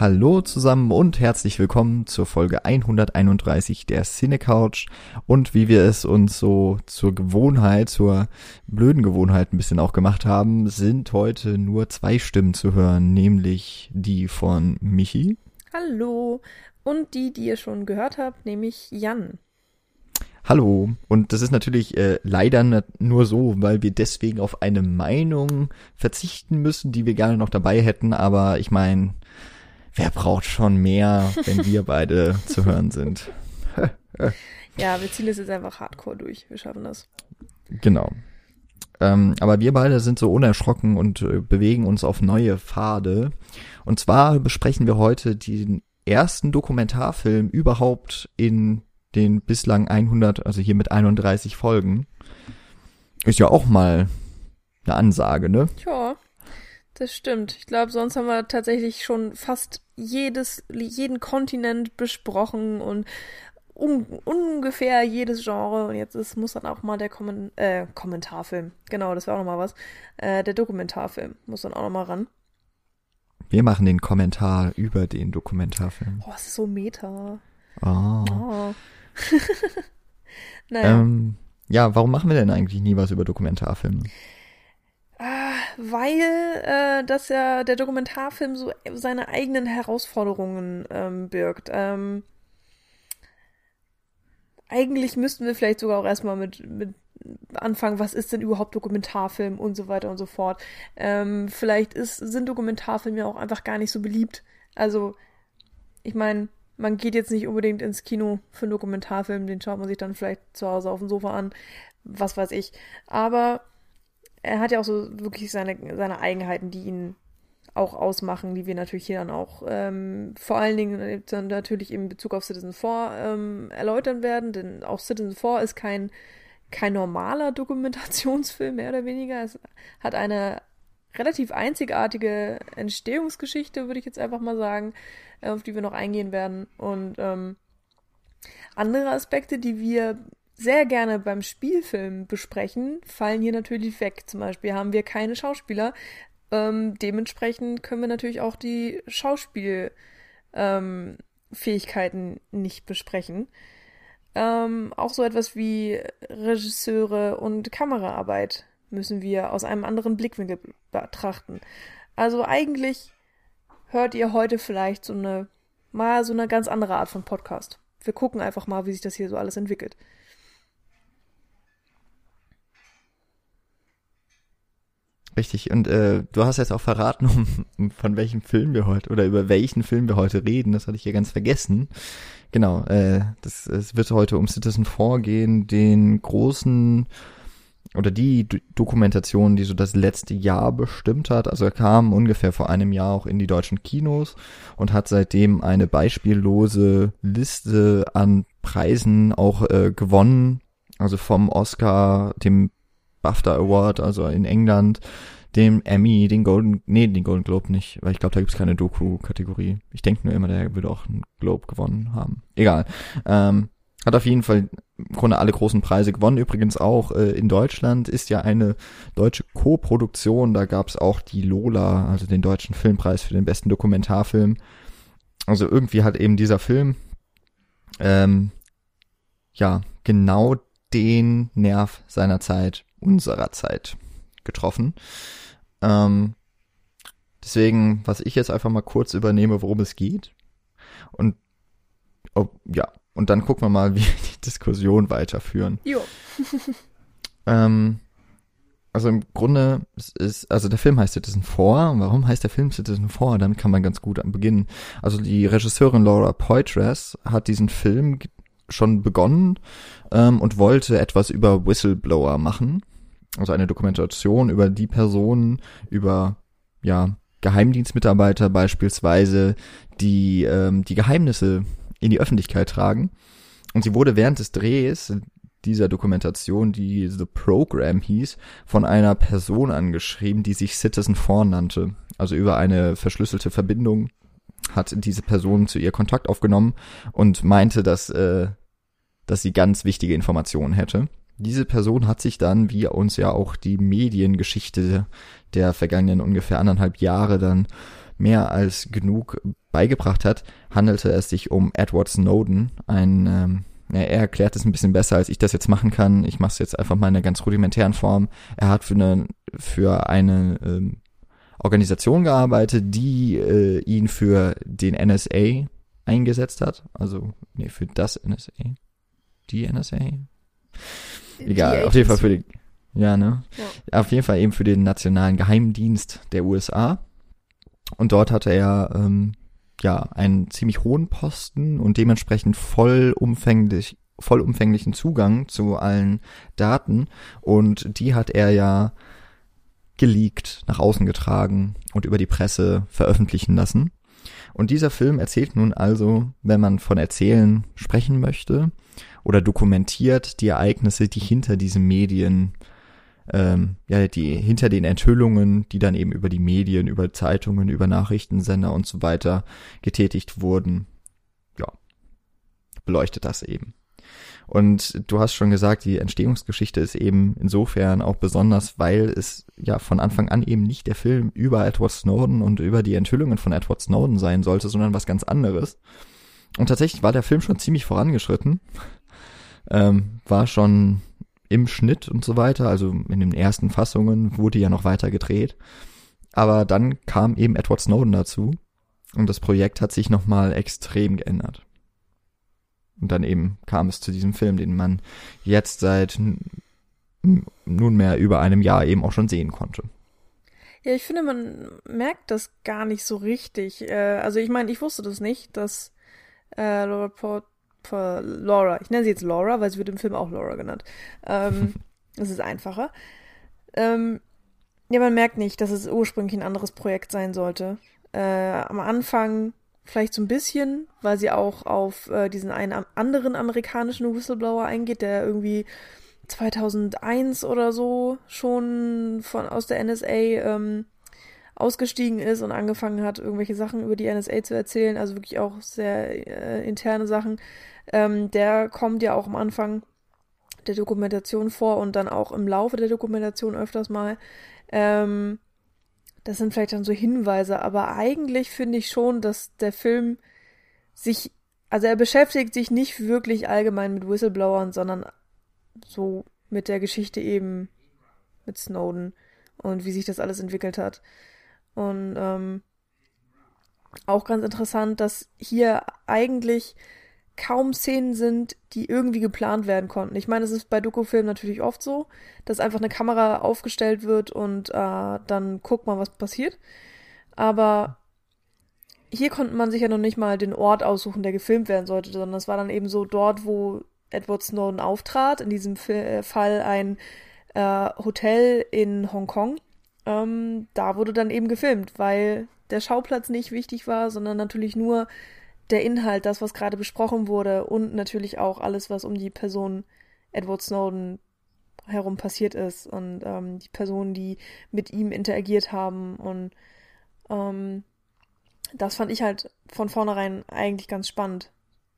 Hallo zusammen und herzlich willkommen zur Folge 131 der Cine Couch. Und wie wir es uns so zur Gewohnheit, zur blöden Gewohnheit ein bisschen auch gemacht haben, sind heute nur zwei Stimmen zu hören, nämlich die von Michi. Hallo. Und die, die ihr schon gehört habt, nämlich Jan. Hallo. Und das ist natürlich äh, leider nur so, weil wir deswegen auf eine Meinung verzichten müssen, die wir gerne noch dabei hätten. Aber ich meine, wer braucht schon mehr, wenn wir beide zu hören sind? ja, wir ziehen das jetzt einfach hardcore durch. Wir schaffen das. Genau. Ähm, aber wir beide sind so unerschrocken und äh, bewegen uns auf neue Pfade. Und zwar besprechen wir heute den ersten Dokumentarfilm überhaupt in den bislang 100, also hier mit 31 Folgen. Ist ja auch mal eine Ansage, ne? Ja, das stimmt. Ich glaube, sonst haben wir tatsächlich schon fast jedes, jeden Kontinent besprochen und un ungefähr jedes Genre. Und jetzt ist, muss dann auch mal der Kommen äh, Kommentarfilm. Genau, das wäre auch noch mal was. Äh, der Dokumentarfilm muss dann auch noch mal ran. Wir machen den Kommentar über den Dokumentarfilm. Oh, es ist so meta. Oh. oh. naja. Ähm, ja, warum machen wir denn eigentlich nie was über Dokumentarfilme? Weil äh, das ja der Dokumentarfilm so seine eigenen Herausforderungen ähm, birgt. Ähm, eigentlich müssten wir vielleicht sogar auch erstmal mit, mit anfangen, was ist denn überhaupt Dokumentarfilm und so weiter und so fort. Ähm, vielleicht ist, sind Dokumentarfilme ja auch einfach gar nicht so beliebt. Also, ich meine, man geht jetzt nicht unbedingt ins Kino für einen Dokumentarfilm, den schaut man sich dann vielleicht zu Hause auf dem Sofa an, was weiß ich. Aber er hat ja auch so wirklich seine, seine Eigenheiten, die ihn auch ausmachen, die wir natürlich hier dann auch ähm, vor allen Dingen dann natürlich in Bezug auf Citizen 4 ähm, erläutern werden, denn auch Citizen 4 ist kein, kein normaler Dokumentationsfilm, mehr oder weniger. Es hat eine relativ einzigartige Entstehungsgeschichte, würde ich jetzt einfach mal sagen, äh, auf die wir noch eingehen werden. Und ähm, andere Aspekte, die wir sehr gerne beim Spielfilm besprechen, fallen hier natürlich weg. Zum Beispiel haben wir keine Schauspieler. Ähm, dementsprechend können wir natürlich auch die Schauspielfähigkeiten ähm, nicht besprechen. Ähm, auch so etwas wie Regisseure und Kameraarbeit müssen wir aus einem anderen Blickwinkel betrachten. Also eigentlich hört ihr heute vielleicht so eine mal so eine ganz andere Art von Podcast. Wir gucken einfach mal, wie sich das hier so alles entwickelt. Richtig, und äh, du hast jetzt auch verraten, um, von welchem Film wir heute oder über welchen Film wir heute reden. Das hatte ich ja ganz vergessen. Genau, äh, das, es wird heute um Citizen 4 gehen, den großen oder die D Dokumentation, die so das letzte Jahr bestimmt hat. Also er kam ungefähr vor einem Jahr auch in die deutschen Kinos und hat seitdem eine beispiellose Liste an Preisen auch äh, gewonnen. Also vom Oscar, dem BAFTA Award, also in England, dem Emmy, den Golden, nee, den Golden Globe nicht, weil ich glaube, da gibt's keine Doku-Kategorie. Ich denke nur immer, der würde auch einen Globe gewonnen haben. Egal. Ähm, hat auf jeden Fall im Grunde alle großen Preise gewonnen. Übrigens auch äh, in Deutschland ist ja eine deutsche Co-Produktion. Da gab's auch die Lola, also den deutschen Filmpreis für den besten Dokumentarfilm. Also irgendwie hat eben dieser Film ähm, ja genau den Nerv seiner Zeit unserer Zeit getroffen. Ähm, deswegen, was ich jetzt einfach mal kurz übernehme, worum es geht. Und oh, ja, und dann gucken wir mal, wie wir die Diskussion weiterführen. Jo. ähm, also im Grunde ist, also der Film heißt Citizen 4. Warum heißt der Film Citizen 4? Damit kann man ganz gut beginnen. Also die Regisseurin Laura Poitras hat diesen Film schon begonnen ähm, und wollte etwas über Whistleblower machen also eine Dokumentation über die Personen, über ja Geheimdienstmitarbeiter beispielsweise, die ähm, die Geheimnisse in die Öffentlichkeit tragen. Und sie wurde während des Drehs dieser Dokumentation, die The Program hieß, von einer Person angeschrieben, die sich Citizen 4 nannte. Also über eine verschlüsselte Verbindung hat diese Person zu ihr Kontakt aufgenommen und meinte, dass, äh, dass sie ganz wichtige Informationen hätte. Diese Person hat sich dann, wie uns ja auch die Mediengeschichte der vergangenen ungefähr anderthalb Jahre dann mehr als genug beigebracht hat, handelte es sich um Edward Snowden, ein ähm, er erklärt es ein bisschen besser, als ich das jetzt machen kann. Ich mache es jetzt einfach mal in einer ganz rudimentären Form. Er hat für eine, für eine ähm, Organisation gearbeitet, die äh, ihn für den NSA eingesetzt hat. Also, nee, für das NSA. Die NSA? Egal, auf jeden Fall für die, ja, ne? Ja. Auf jeden Fall eben für den Nationalen Geheimdienst der USA. Und dort hatte er ähm, ja einen ziemlich hohen Posten und dementsprechend vollumfänglich vollumfänglichen Zugang zu allen Daten und die hat er ja geleakt, nach außen getragen und über die Presse veröffentlichen lassen. Und dieser Film erzählt nun also, wenn man von Erzählen sprechen möchte, oder dokumentiert die Ereignisse, die hinter diesen Medien ähm, ja, die hinter den Enthüllungen, die dann eben über die Medien, über Zeitungen, über Nachrichtensender und so weiter getätigt wurden, ja, beleuchtet das eben. Und du hast schon gesagt, die Entstehungsgeschichte ist eben insofern auch besonders, weil es ja von Anfang an eben nicht der Film über Edward Snowden und über die Enthüllungen von Edward Snowden sein sollte, sondern was ganz anderes. Und tatsächlich war der Film schon ziemlich vorangeschritten. Ähm, war schon im Schnitt und so weiter, also in den ersten Fassungen wurde ja noch weiter gedreht. Aber dann kam eben Edward Snowden dazu und das Projekt hat sich nochmal extrem geändert. Und dann eben kam es zu diesem Film, den man jetzt seit nunmehr über einem Jahr eben auch schon sehen konnte. Ja, ich finde, man merkt das gar nicht so richtig. Äh, also ich meine, ich wusste das nicht, dass äh, Laura Port Laura. Ich nenne sie jetzt Laura, weil sie wird im Film auch Laura genannt. Ähm, das ist einfacher. Ähm, ja, man merkt nicht, dass es ursprünglich ein anderes Projekt sein sollte. Äh, am Anfang vielleicht so ein bisschen, weil sie auch auf äh, diesen einen anderen amerikanischen Whistleblower eingeht, der irgendwie 2001 oder so schon von aus der NSA ähm, ausgestiegen ist und angefangen hat, irgendwelche Sachen über die NSA zu erzählen, also wirklich auch sehr äh, interne Sachen. Ähm, der kommt ja auch am Anfang der Dokumentation vor und dann auch im Laufe der Dokumentation öfters mal. Ähm, das sind vielleicht dann so Hinweise, aber eigentlich finde ich schon, dass der Film sich, also er beschäftigt sich nicht wirklich allgemein mit Whistleblowern, sondern so mit der Geschichte eben mit Snowden und wie sich das alles entwickelt hat. Und ähm, auch ganz interessant, dass hier eigentlich kaum Szenen sind, die irgendwie geplant werden konnten. Ich meine, es ist bei Dokufilmen natürlich oft so, dass einfach eine Kamera aufgestellt wird und äh, dann guckt man, was passiert. Aber hier konnte man sich ja noch nicht mal den Ort aussuchen, der gefilmt werden sollte, sondern es war dann eben so dort, wo Edward Snowden auftrat, in diesem äh, Fall ein äh, Hotel in Hongkong. Ähm, da wurde dann eben gefilmt, weil der Schauplatz nicht wichtig war, sondern natürlich nur der Inhalt, das, was gerade besprochen wurde und natürlich auch alles, was um die Person Edward Snowden herum passiert ist und ähm, die Personen, die mit ihm interagiert haben und ähm, das fand ich halt von vornherein eigentlich ganz spannend,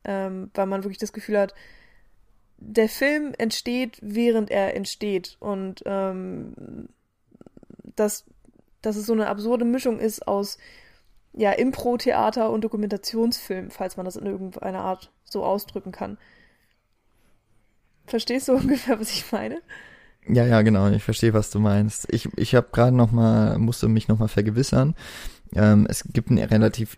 ähm, weil man wirklich das Gefühl hat, der Film entsteht, während er entsteht und ähm, dass, dass es so eine absurde Mischung ist aus ja, Impro-Theater und Dokumentationsfilm, falls man das in irgendeiner Art so ausdrücken kann. Verstehst du ungefähr, was ich meine? Ja, ja, genau. Ich verstehe, was du meinst. Ich, ich habe gerade noch mal, musste mich noch mal vergewissern. Ähm, es gibt einen relativ,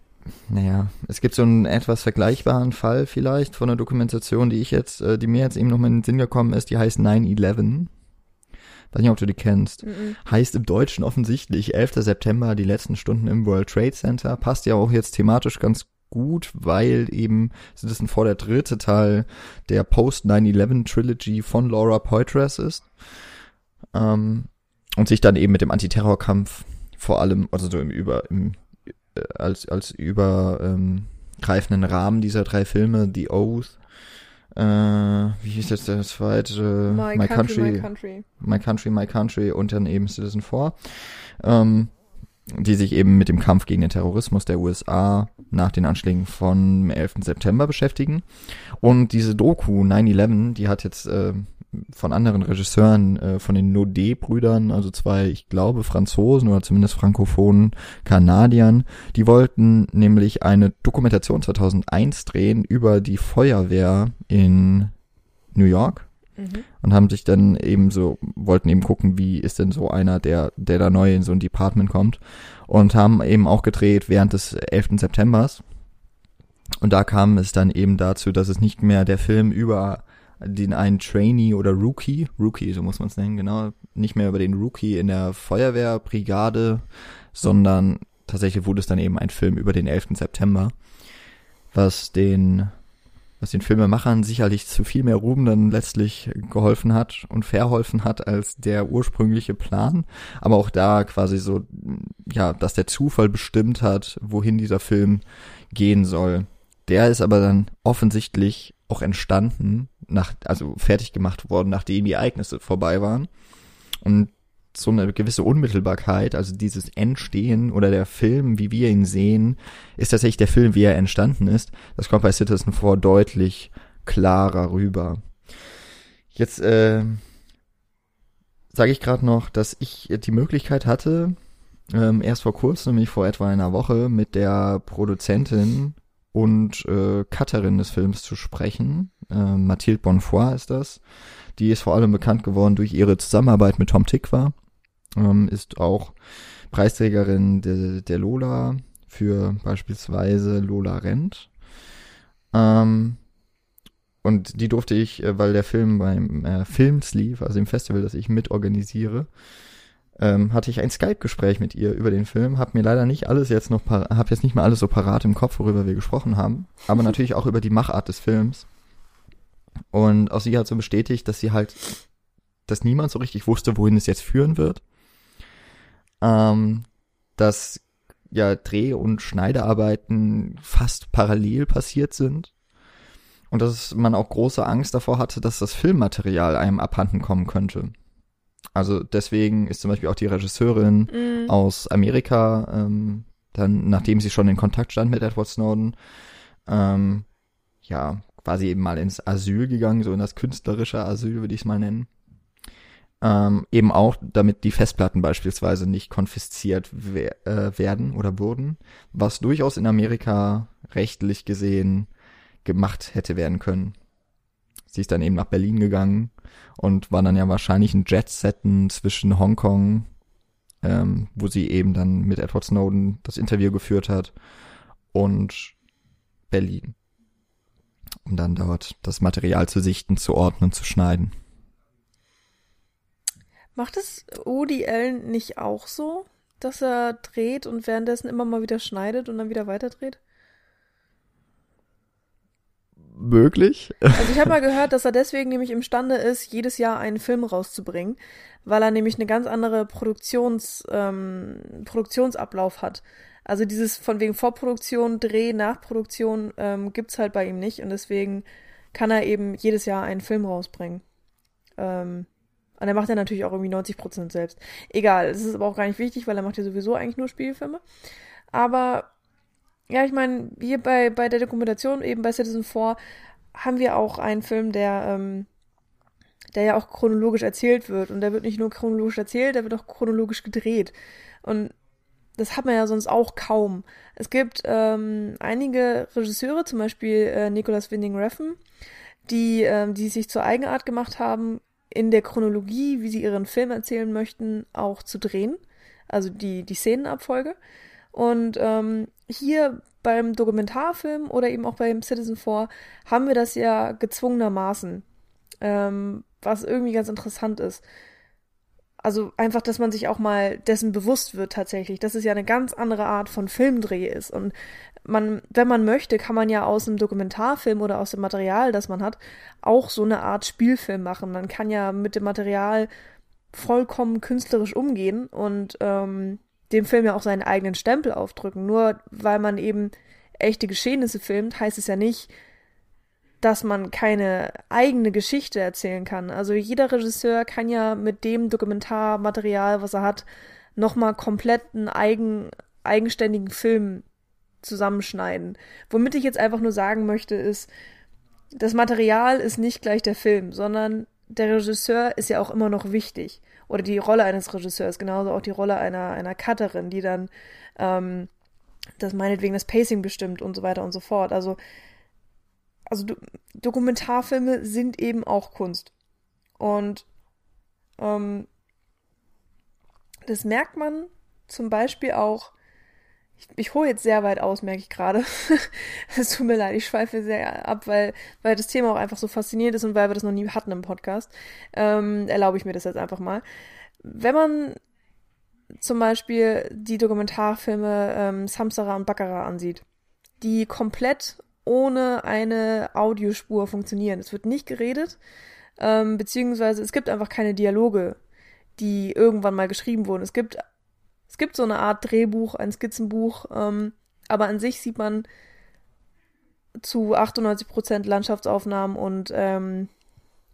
naja, es gibt so einen etwas vergleichbaren Fall vielleicht von einer Dokumentation, die ich jetzt, äh, die mir jetzt eben noch mal in den Sinn gekommen ist. Die heißt 9/11. Weiß nicht, ob du die kennst. -mm. Heißt im Deutschen offensichtlich 11. September, die letzten Stunden im World Trade Center. Passt ja auch jetzt thematisch ganz gut, weil eben Citizen vor der dritte Teil der Post-9-11 Trilogy von Laura Poitras ist. Ähm, und sich dann eben mit dem Antiterrorkampf vor allem, also so im über, im, äh, als, als übergreifenden ähm, Rahmen dieser drei Filme, The Oath, äh, wie hieß jetzt der zweite? My, My Country, country, My Country. My Country, My Country und dann eben Citizen 4. Ähm, die sich eben mit dem Kampf gegen den Terrorismus der USA nach den Anschlägen von 11. September beschäftigen. Und diese Doku 9-11, die hat jetzt äh, von anderen Regisseuren, äh, von den Naudet-Brüdern, also zwei, ich glaube, Franzosen oder zumindest frankophonen Kanadiern, die wollten nämlich eine Dokumentation 2001 drehen über die Feuerwehr in New York Mhm. Und haben sich dann eben so, wollten eben gucken, wie ist denn so einer, der, der da neu in so ein Department kommt. Und haben eben auch gedreht während des 11. Septembers. Und da kam es dann eben dazu, dass es nicht mehr der Film über den einen Trainee oder Rookie, Rookie, so muss man es nennen, genau, nicht mehr über den Rookie in der Feuerwehrbrigade, sondern tatsächlich wurde es dann eben ein Film über den 11. September, was den was den Filmemachern sicherlich zu viel mehr Ruhm dann letztlich geholfen hat und verholfen hat als der ursprüngliche Plan. Aber auch da quasi so, ja, dass der Zufall bestimmt hat, wohin dieser Film gehen soll. Der ist aber dann offensichtlich auch entstanden, nach, also fertig gemacht worden, nachdem die Ereignisse vorbei waren. Und so eine gewisse Unmittelbarkeit, also dieses Entstehen oder der Film, wie wir ihn sehen, ist tatsächlich der Film, wie er entstanden ist. Das kommt bei Citizen 4 deutlich klarer rüber. Jetzt äh, sage ich gerade noch, dass ich die Möglichkeit hatte, ähm, erst vor kurzem, nämlich vor etwa einer Woche, mit der Produzentin und äh, Cutterin des Films zu sprechen. Äh, Mathilde Bonfoy ist das. Die ist vor allem bekannt geworden durch ihre Zusammenarbeit mit Tom Tick war ähm, ist auch Preisträgerin de, der Lola für beispielsweise Lola Rent. Ähm, und die durfte ich, äh, weil der Film beim äh, Films lief, also im Festival, das ich mitorganisiere, ähm, hatte ich ein Skype-Gespräch mit ihr über den Film. Hab mir leider nicht alles jetzt noch, hab jetzt nicht mehr alles so parat im Kopf, worüber wir gesprochen haben, aber natürlich auch über die Machart des Films. Und auch sie hat so bestätigt, dass sie halt, dass niemand so richtig wusste, wohin es jetzt führen wird ähm, dass ja Dreh- und Schneidearbeiten fast parallel passiert sind und dass man auch große Angst davor hatte, dass das Filmmaterial einem abhanden kommen könnte. Also deswegen ist zum Beispiel auch die Regisseurin mm. aus Amerika, ähm, dann nachdem sie schon in Kontakt stand mit Edward Snowden, ähm, ja, quasi eben mal ins Asyl gegangen, so in das künstlerische Asyl würde ich es mal nennen. Ähm, eben auch, damit die Festplatten beispielsweise nicht konfisziert wer äh, werden oder wurden, was durchaus in Amerika rechtlich gesehen gemacht hätte werden können. Sie ist dann eben nach Berlin gegangen und war dann ja wahrscheinlich ein Jet-Setten zwischen Hongkong, ähm, wo sie eben dann mit Edward Snowden das Interview geführt hat, und Berlin, um dann dort das Material zu sichten, zu ordnen, zu schneiden. Macht es Woody Allen nicht auch so, dass er dreht und währenddessen immer mal wieder schneidet und dann wieder weiterdreht? Möglich. Also ich habe mal gehört, dass er deswegen nämlich imstande ist, jedes Jahr einen Film rauszubringen, weil er nämlich eine ganz andere Produktions, ähm, Produktionsablauf hat. Also dieses von wegen Vorproduktion, Dreh, Nachproduktion ähm, gibt's halt bei ihm nicht und deswegen kann er eben jedes Jahr einen Film rausbringen. Ähm, und er macht ja natürlich auch irgendwie 90 Prozent selbst. Egal, es ist aber auch gar nicht wichtig, weil er macht ja sowieso eigentlich nur Spielfilme. Aber ja, ich meine, hier bei, bei der Dokumentation, eben bei Citizen 4, haben wir auch einen Film, der, ähm, der ja auch chronologisch erzählt wird. Und der wird nicht nur chronologisch erzählt, der wird auch chronologisch gedreht. Und das hat man ja sonst auch kaum. Es gibt ähm, einige Regisseure, zum Beispiel äh, Nicholas Winding Refn, die, ähm, die sich zur Eigenart gemacht haben, in der Chronologie, wie sie ihren Film erzählen möchten, auch zu drehen. Also die, die Szenenabfolge. Und ähm, hier beim Dokumentarfilm oder eben auch beim Citizen 4 haben wir das ja gezwungenermaßen, ähm, was irgendwie ganz interessant ist. Also einfach, dass man sich auch mal dessen bewusst wird tatsächlich, dass es ja eine ganz andere Art von Filmdreh ist. Und man, wenn man möchte, kann man ja aus einem Dokumentarfilm oder aus dem Material, das man hat, auch so eine Art Spielfilm machen. Man kann ja mit dem Material vollkommen künstlerisch umgehen und ähm, dem Film ja auch seinen eigenen Stempel aufdrücken. Nur weil man eben echte Geschehnisse filmt, heißt es ja nicht, dass man keine eigene Geschichte erzählen kann. Also jeder Regisseur kann ja mit dem Dokumentarmaterial, was er hat, nochmal komplett einen eigen, eigenständigen Film zusammenschneiden. Womit ich jetzt einfach nur sagen möchte, ist, das Material ist nicht gleich der Film, sondern der Regisseur ist ja auch immer noch wichtig. Oder die Rolle eines Regisseurs, genauso auch die Rolle einer, einer Cutterin, die dann ähm, das meinetwegen das Pacing bestimmt und so weiter und so fort. Also, also Do Dokumentarfilme sind eben auch Kunst. Und ähm, das merkt man zum Beispiel auch ich, ich hole jetzt sehr weit aus, merke ich gerade. Es tut mir leid, ich schweife sehr ab, weil, weil das Thema auch einfach so faszinierend ist und weil wir das noch nie hatten im Podcast. Ähm, erlaube ich mir das jetzt einfach mal. Wenn man zum Beispiel die Dokumentarfilme ähm, Samsara und Baccarat ansieht, die komplett ohne eine Audiospur funktionieren. Es wird nicht geredet, ähm, beziehungsweise es gibt einfach keine Dialoge, die irgendwann mal geschrieben wurden. Es gibt es gibt so eine Art Drehbuch, ein Skizzenbuch, ähm, aber an sich sieht man zu 98% Landschaftsaufnahmen und ähm,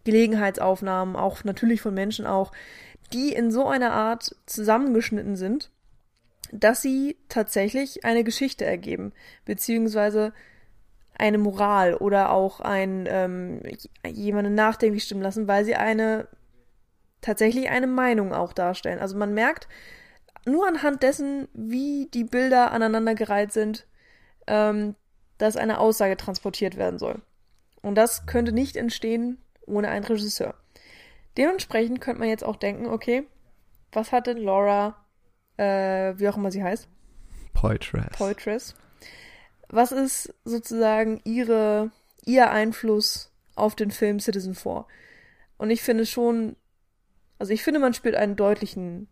Gelegenheitsaufnahmen, auch natürlich von Menschen auch, die in so einer Art zusammengeschnitten sind, dass sie tatsächlich eine Geschichte ergeben, beziehungsweise eine Moral oder auch ein ähm, jemanden nachdenklich stimmen lassen, weil sie eine tatsächlich eine Meinung auch darstellen. Also man merkt, nur anhand dessen, wie die Bilder aneinandergereiht sind, ähm, dass eine Aussage transportiert werden soll. Und das könnte nicht entstehen ohne einen Regisseur. Dementsprechend könnte man jetzt auch denken, okay, was hat denn Laura, äh, wie auch immer sie heißt? Poitras. Poitras. Was ist sozusagen ihre, ihr Einfluss auf den Film Citizen 4? Und ich finde schon, also ich finde, man spürt einen deutlichen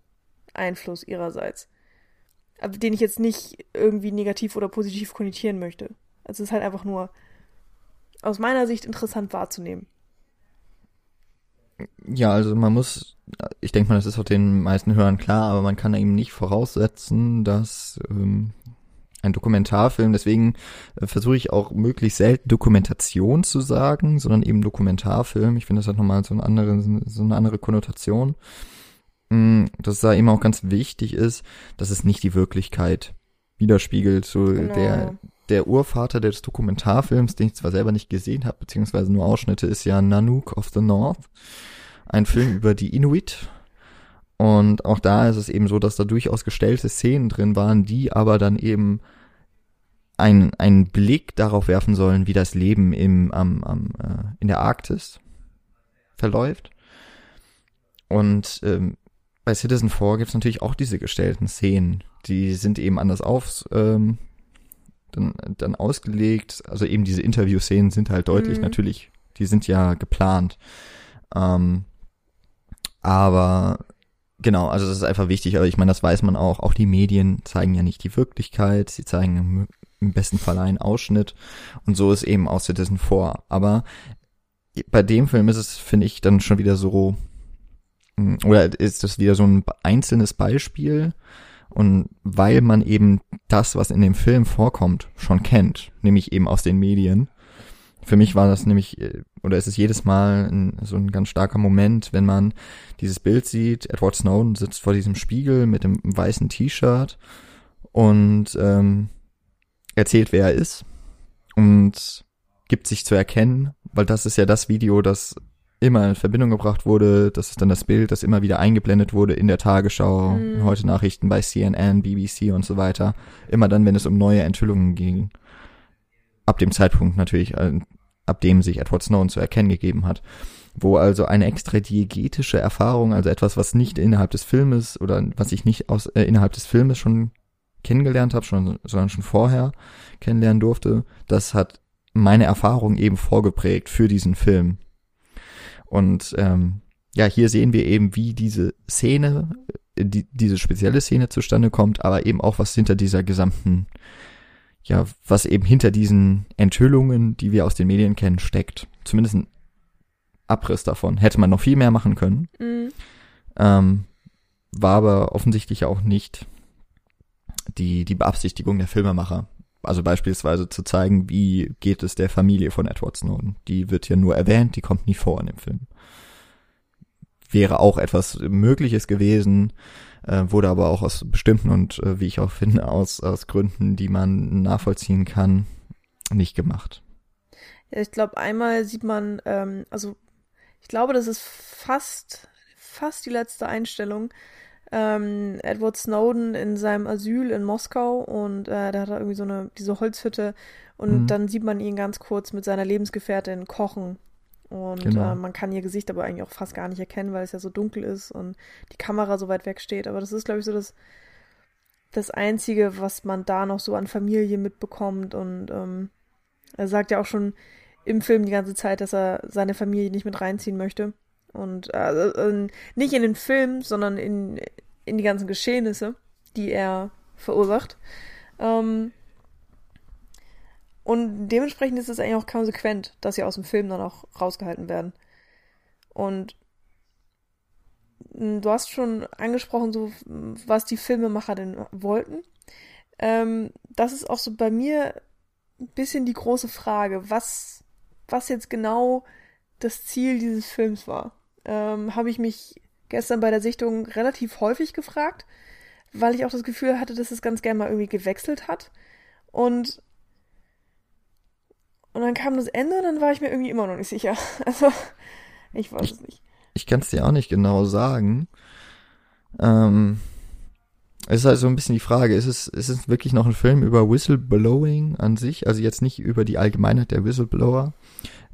Einfluss ihrerseits. Aber den ich jetzt nicht irgendwie negativ oder positiv konnotieren möchte. Also es ist halt einfach nur aus meiner Sicht interessant wahrzunehmen. Ja, also man muss, ich denke mal, das ist auch den meisten Hörern klar, aber man kann eben nicht voraussetzen, dass ähm, ein Dokumentarfilm, deswegen äh, versuche ich auch möglichst selten Dokumentation zu sagen, sondern eben Dokumentarfilm. Ich finde, das hat nochmal so eine andere, so eine andere Konnotation. Mm, dass da eben auch ganz wichtig ist, dass es nicht die Wirklichkeit widerspiegelt. So genau. der, der Urvater des Dokumentarfilms, den ich zwar selber nicht gesehen habe, beziehungsweise nur Ausschnitte, ist ja Nanook of the North. Ein Film über die Inuit. Und auch da ist es eben so, dass da durchaus gestellte Szenen drin waren, die aber dann eben einen, einen Blick darauf werfen sollen, wie das Leben im, am, am, äh, in der Arktis verläuft. Und ähm, bei Citizen 4 gibt es natürlich auch diese gestellten Szenen. Die sind eben anders auf, ähm, dann, dann ausgelegt. Also eben diese Interview-Szenen sind halt deutlich, mhm. natürlich, die sind ja geplant. Ähm, aber genau, also das ist einfach wichtig, aber ich meine, das weiß man auch. Auch die Medien zeigen ja nicht die Wirklichkeit, sie zeigen im, im besten Fall einen Ausschnitt. Und so ist eben auch Citizen 4. Aber bei dem Film ist es, finde ich, dann schon wieder so, oder ist das wieder so ein einzelnes Beispiel? Und weil man eben das, was in dem Film vorkommt, schon kennt, nämlich eben aus den Medien. Für mich war das nämlich, äh, oder ist es jedes Mal ein, so ein ganz starker Moment, wenn man dieses Bild sieht, Edward Snowden sitzt vor diesem Spiegel mit dem weißen T-Shirt und ähm, erzählt, wer er ist und gibt sich zu erkennen, weil das ist ja das Video, das immer in Verbindung gebracht wurde. Das ist dann das Bild, das immer wieder eingeblendet wurde in der Tagesschau, mhm. heute Nachrichten bei CNN, BBC und so weiter. Immer dann, wenn es um neue Enthüllungen ging. Ab dem Zeitpunkt natürlich, äh, ab dem sich Edward Snowden zu erkennen gegeben hat. Wo also eine extra diegetische Erfahrung, also etwas, was nicht innerhalb des Filmes oder was ich nicht aus äh, innerhalb des Filmes schon kennengelernt habe, schon, sondern schon vorher kennenlernen durfte, das hat meine Erfahrung eben vorgeprägt für diesen Film. Und ähm, ja, hier sehen wir eben, wie diese Szene, äh, die, diese spezielle Szene zustande kommt, aber eben auch, was hinter dieser gesamten, ja, was eben hinter diesen Enthüllungen, die wir aus den Medien kennen, steckt. Zumindest ein Abriss davon. Hätte man noch viel mehr machen können. Mhm. Ähm, war aber offensichtlich auch nicht die, die Beabsichtigung der Filmemacher. Also beispielsweise zu zeigen, wie geht es der Familie von Edward Snowden. Die wird hier nur erwähnt, die kommt nie vor in dem Film. wäre auch etwas Mögliches gewesen, äh, wurde aber auch aus bestimmten und äh, wie ich auch finde, aus, aus Gründen, die man nachvollziehen kann, nicht gemacht. Ja, ich glaube, einmal sieht man, ähm, also ich glaube, das ist fast, fast die letzte Einstellung. Ähm, Edward Snowden in seinem Asyl in Moskau und äh, da hat er irgendwie so eine, diese Holzhütte und mhm. dann sieht man ihn ganz kurz mit seiner Lebensgefährtin kochen. Und genau. äh, man kann ihr Gesicht aber eigentlich auch fast gar nicht erkennen, weil es ja so dunkel ist und die Kamera so weit weg steht. Aber das ist, glaube ich, so das, das Einzige, was man da noch so an Familie mitbekommt. Und ähm, er sagt ja auch schon im Film die ganze Zeit, dass er seine Familie nicht mit reinziehen möchte. Und äh, nicht in den Film, sondern in, in die ganzen Geschehnisse, die er verursacht. Ähm, und dementsprechend ist es eigentlich auch konsequent, dass sie aus dem Film dann auch rausgehalten werden. Und hm, du hast schon angesprochen, so was die Filmemacher denn wollten. Ähm, das ist auch so bei mir ein bisschen die große Frage, was, was jetzt genau das Ziel dieses Films war. Ähm, Habe ich mich gestern bei der Sichtung relativ häufig gefragt, weil ich auch das Gefühl hatte, dass es ganz gerne mal irgendwie gewechselt hat. Und und dann kam das Ende und dann war ich mir irgendwie immer noch nicht sicher. Also, ich weiß es nicht. Ich kann es dir auch nicht genau sagen. Ähm, es ist halt so ein bisschen die Frage, ist es, ist es wirklich noch ein Film über Whistleblowing an sich? Also jetzt nicht über die Allgemeinheit der Whistleblower.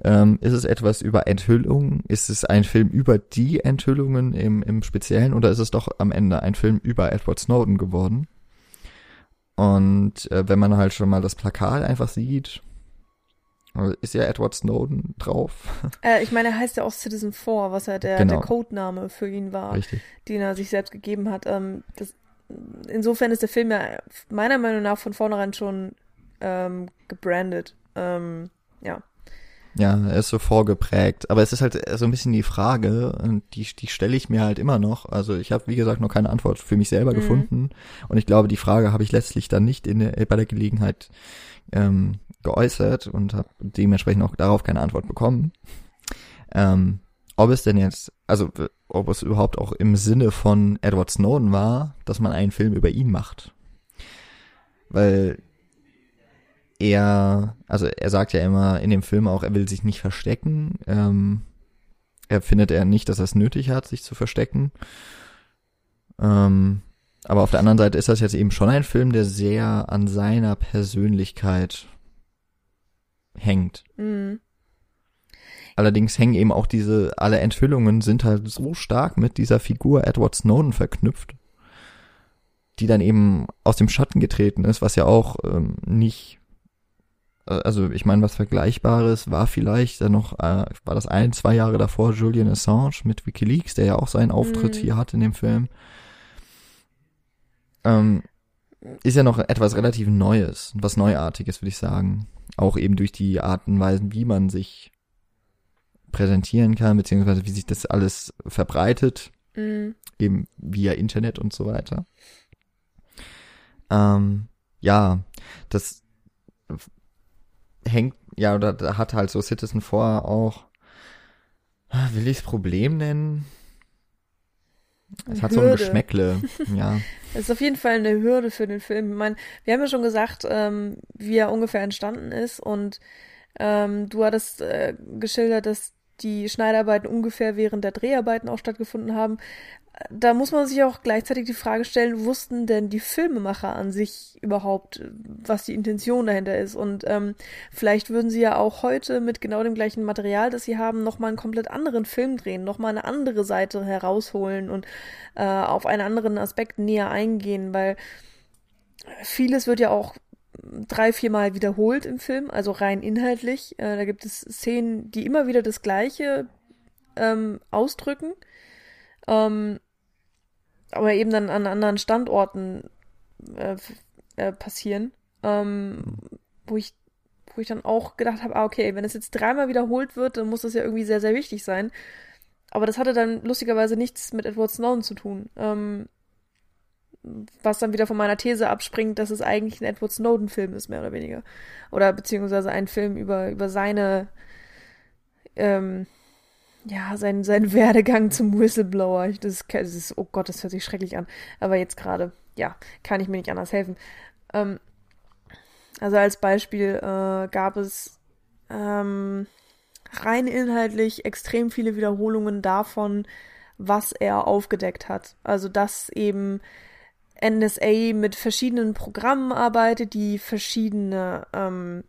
Ähm, ist es etwas über Enthüllungen? Ist es ein Film über die Enthüllungen im, im Speziellen oder ist es doch am Ende ein Film über Edward Snowden geworden? Und äh, wenn man halt schon mal das Plakat einfach sieht, ist ja Edward Snowden drauf. Äh, ich meine, er heißt ja auch Citizen 4, was ja der, genau. der Codename für ihn war, Richtig. den er sich selbst gegeben hat. Ähm, das, insofern ist der Film ja meiner Meinung nach von vornherein schon ähm, gebrandet. Ähm, ja. Ja, er ist so vorgeprägt. Aber es ist halt so ein bisschen die Frage, und die, die stelle ich mir halt immer noch. Also ich habe, wie gesagt, noch keine Antwort für mich selber mhm. gefunden. Und ich glaube, die Frage habe ich letztlich dann nicht in der, bei der Gelegenheit ähm, geäußert und habe dementsprechend auch darauf keine Antwort bekommen. Ähm, ob es denn jetzt, also ob es überhaupt auch im Sinne von Edward Snowden war, dass man einen Film über ihn macht. Weil er, also er sagt ja immer in dem Film auch, er will sich nicht verstecken. Ähm, er findet er nicht, dass er es nötig hat, sich zu verstecken. Ähm, aber auf der anderen Seite ist das jetzt eben schon ein Film, der sehr an seiner Persönlichkeit hängt. Mhm. Allerdings hängen eben auch diese, alle Enthüllungen sind halt so stark mit dieser Figur Edward Snowden verknüpft, die dann eben aus dem Schatten getreten ist, was ja auch ähm, nicht, also ich meine, was Vergleichbares war vielleicht dann noch, äh, war das ein, zwei Jahre davor Julian Assange mit Wikileaks, der ja auch seinen Auftritt mhm. hier hat in dem Film. Ähm, ist ja noch etwas relativ Neues, was Neuartiges, würde ich sagen auch eben durch die Arten und Weisen, wie man sich präsentieren kann, beziehungsweise wie sich das alles verbreitet, mhm. eben via Internet und so weiter. Ähm, ja, das hängt, ja, oder da hat halt so Citizen 4 auch, will ich es Problem nennen? Es hat Hürde. so ein Geschmäckle, ja. Es ist auf jeden Fall eine Hürde für den Film. Ich meine, wir haben ja schon gesagt, ähm, wie er ungefähr entstanden ist und ähm, du hattest äh, geschildert, dass die Schneidarbeiten ungefähr während der Dreharbeiten auch stattgefunden haben da muss man sich auch gleichzeitig die Frage stellen, wussten denn die Filmemacher an sich überhaupt, was die Intention dahinter ist? Und ähm, vielleicht würden sie ja auch heute mit genau dem gleichen Material, das sie haben, nochmal einen komplett anderen Film drehen, nochmal eine andere Seite herausholen und äh, auf einen anderen Aspekt näher eingehen, weil vieles wird ja auch drei, viermal wiederholt im Film, also rein inhaltlich. Äh, da gibt es Szenen, die immer wieder das Gleiche ähm, ausdrücken. Ähm, aber eben dann an anderen Standorten äh, äh, passieren, ähm, wo ich wo ich dann auch gedacht habe, ah, okay, wenn es jetzt dreimal wiederholt wird, dann muss das ja irgendwie sehr, sehr wichtig sein. Aber das hatte dann lustigerweise nichts mit Edward Snowden zu tun. Ähm, was dann wieder von meiner These abspringt, dass es eigentlich ein Edward Snowden-Film ist, mehr oder weniger. Oder beziehungsweise ein Film über, über seine, ähm, ja, sein, sein Werdegang zum Whistleblower. Das, das ist, oh Gott, das hört sich schrecklich an. Aber jetzt gerade, ja, kann ich mir nicht anders helfen. Ähm, also als Beispiel äh, gab es ähm, rein inhaltlich extrem viele Wiederholungen davon, was er aufgedeckt hat. Also dass eben NSA mit verschiedenen Programmen arbeitet, die verschiedene ähm,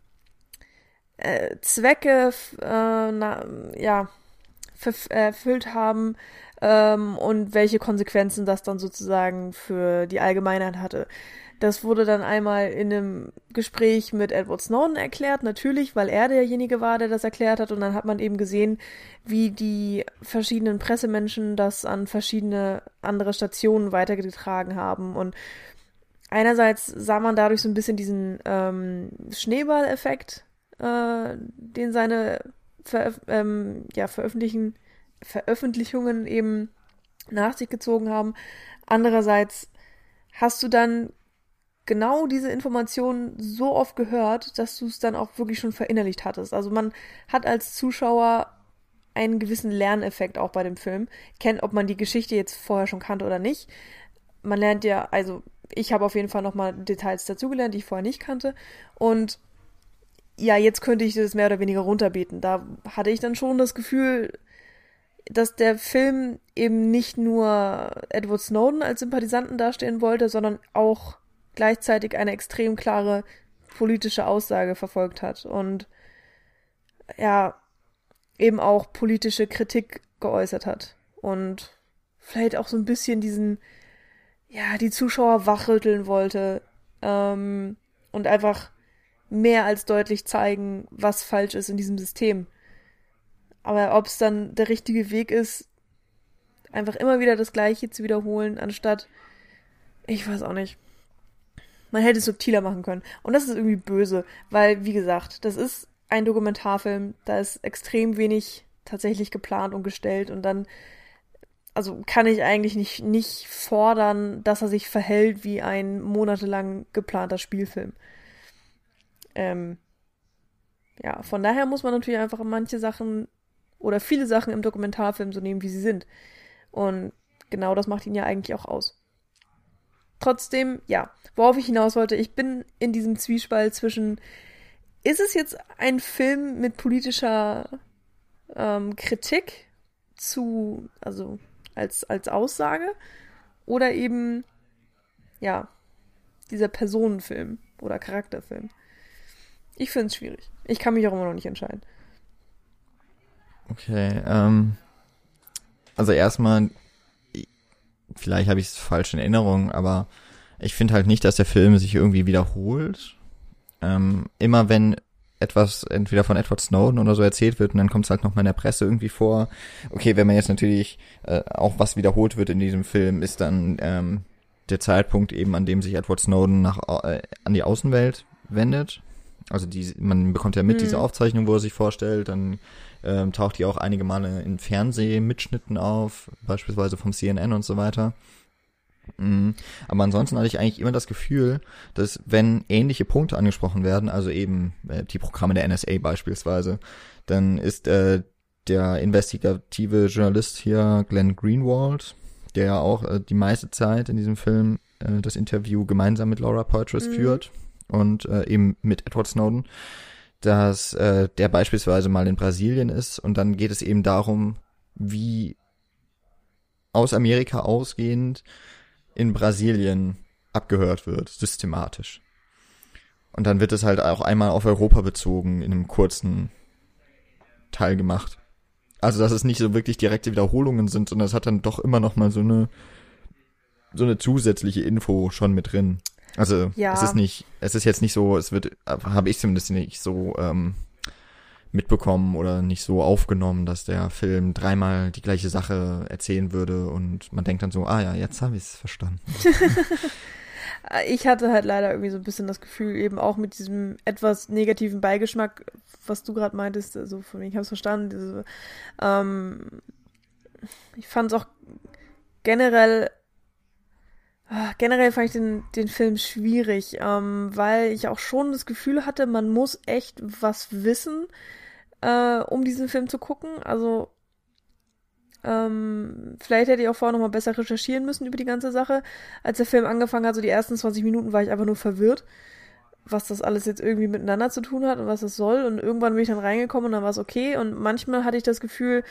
äh, Zwecke äh, na, ja, erfüllt haben ähm, und welche Konsequenzen das dann sozusagen für die Allgemeinheit hatte. Das wurde dann einmal in einem Gespräch mit Edward Snowden erklärt, natürlich, weil er derjenige war, der das erklärt hat. Und dann hat man eben gesehen, wie die verschiedenen Pressemenschen das an verschiedene andere Stationen weitergetragen haben. Und einerseits sah man dadurch so ein bisschen diesen ähm, Schneeballeffekt, äh, den seine Veröf ähm, ja, veröffentlichen, Veröffentlichungen eben nach sich gezogen haben. Andererseits hast du dann genau diese Informationen so oft gehört, dass du es dann auch wirklich schon verinnerlicht hattest. Also man hat als Zuschauer einen gewissen Lerneffekt auch bei dem Film. Kennt, ob man die Geschichte jetzt vorher schon kannte oder nicht. Man lernt ja, also ich habe auf jeden Fall nochmal Details dazugelernt, die ich vorher nicht kannte. Und ja, jetzt könnte ich das mehr oder weniger runterbeten. Da hatte ich dann schon das Gefühl, dass der Film eben nicht nur Edward Snowden als Sympathisanten darstellen wollte, sondern auch gleichzeitig eine extrem klare politische Aussage verfolgt hat und ja, eben auch politische Kritik geäußert hat und vielleicht auch so ein bisschen diesen, ja, die Zuschauer wachrütteln wollte ähm, und einfach mehr als deutlich zeigen, was falsch ist in diesem System. Aber ob es dann der richtige Weg ist, einfach immer wieder das Gleiche zu wiederholen, anstatt, ich weiß auch nicht. Man hätte es subtiler machen können. Und das ist irgendwie böse, weil, wie gesagt, das ist ein Dokumentarfilm, da ist extrem wenig tatsächlich geplant und gestellt und dann, also kann ich eigentlich nicht, nicht fordern, dass er sich verhält wie ein monatelang geplanter Spielfilm. Ähm, ja, von daher muss man natürlich einfach manche Sachen oder viele Sachen im Dokumentarfilm so nehmen, wie sie sind. Und genau das macht ihn ja eigentlich auch aus trotzdem, ja, worauf ich hinaus wollte, ich bin in diesem Zwiespalt zwischen, ist es jetzt ein Film mit politischer ähm, Kritik zu, also als, als Aussage, oder eben, ja, dieser Personenfilm oder Charakterfilm. Ich finde es schwierig. Ich kann mich auch immer noch nicht entscheiden. Okay, ähm, also erstmal vielleicht habe ich es falsch in Erinnerung, aber ich finde halt nicht, dass der Film sich irgendwie wiederholt. Ähm, immer wenn etwas entweder von Edward Snowden oder so erzählt wird und dann kommt es halt nochmal in der Presse irgendwie vor. Okay, wenn man jetzt natürlich äh, auch was wiederholt wird in diesem Film, ist dann ähm, der Zeitpunkt eben, an dem sich Edward Snowden nach äh, an die Außenwelt wendet. Also die, man bekommt ja mit mhm. diese Aufzeichnung, wo er sich vorstellt, dann ähm, taucht die auch einige Male in Fernsehmitschnitten auf, beispielsweise vom CNN und so weiter. Mhm. Aber ansonsten hatte ich eigentlich immer das Gefühl, dass wenn ähnliche Punkte angesprochen werden, also eben äh, die Programme der NSA beispielsweise, dann ist äh, der investigative Journalist hier Glenn Greenwald, der ja auch äh, die meiste Zeit in diesem Film äh, das Interview gemeinsam mit Laura Poitras mhm. führt und äh, eben mit Edward Snowden, dass äh, der beispielsweise mal in Brasilien ist und dann geht es eben darum, wie aus Amerika ausgehend in Brasilien abgehört wird, systematisch. Und dann wird es halt auch einmal auf Europa bezogen, in einem kurzen Teil gemacht. Also, dass es nicht so wirklich direkte Wiederholungen sind, sondern es hat dann doch immer noch mal so eine, so eine zusätzliche Info schon mit drin. Also ja. es ist nicht, es ist jetzt nicht so, es wird, habe ich zumindest nicht so ähm, mitbekommen oder nicht so aufgenommen, dass der Film dreimal die gleiche Sache erzählen würde und man denkt dann so, ah ja, jetzt habe ich es verstanden. ich hatte halt leider irgendwie so ein bisschen das Gefühl, eben auch mit diesem etwas negativen Beigeschmack, was du gerade meintest, also von mir, ich habe es verstanden, diese, ähm, ich fand es auch generell generell fand ich den, den Film schwierig, ähm, weil ich auch schon das Gefühl hatte, man muss echt was wissen, äh, um diesen Film zu gucken. Also Ähm, vielleicht hätte ich auch vorher nochmal besser recherchieren müssen über die ganze Sache. Als der Film angefangen hat, so die ersten 20 Minuten war ich einfach nur verwirrt, was das alles jetzt irgendwie miteinander zu tun hat und was es soll. Und irgendwann bin ich dann reingekommen und dann war es okay. Und manchmal hatte ich das Gefühl,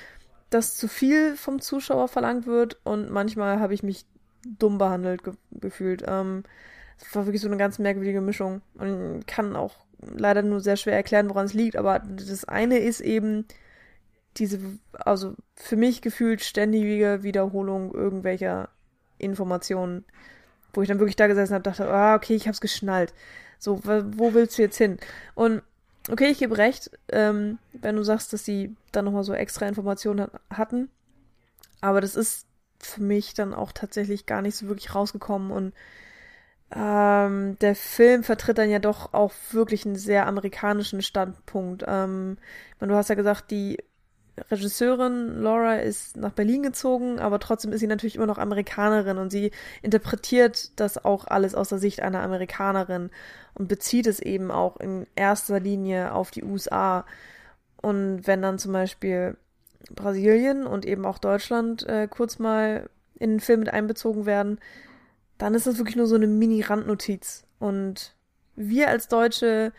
dass zu viel vom Zuschauer verlangt wird und manchmal habe ich mich dumm behandelt ge gefühlt. Ähm, es war wirklich so eine ganz merkwürdige Mischung und kann auch leider nur sehr schwer erklären, woran es liegt. Aber das eine ist eben diese, also für mich gefühlt ständige Wiederholung irgendwelcher Informationen, wo ich dann wirklich da gesessen habe, dachte, ah, okay, ich hab's geschnallt. So, wo willst du jetzt hin? Und okay, ich gebe recht, ähm, wenn du sagst, dass sie dann nochmal so extra Informationen hatten. Aber das ist für mich dann auch tatsächlich gar nicht so wirklich rausgekommen und ähm, der Film vertritt dann ja doch auch wirklich einen sehr amerikanischen Standpunkt. Ähm, du hast ja gesagt, die Regisseurin Laura ist nach Berlin gezogen, aber trotzdem ist sie natürlich immer noch Amerikanerin und sie interpretiert das auch alles aus der Sicht einer Amerikanerin und bezieht es eben auch in erster Linie auf die USA. Und wenn dann zum Beispiel Brasilien und eben auch Deutschland äh, kurz mal in den Film mit einbezogen werden, dann ist das wirklich nur so eine Mini-Randnotiz. Und wir als Deutsche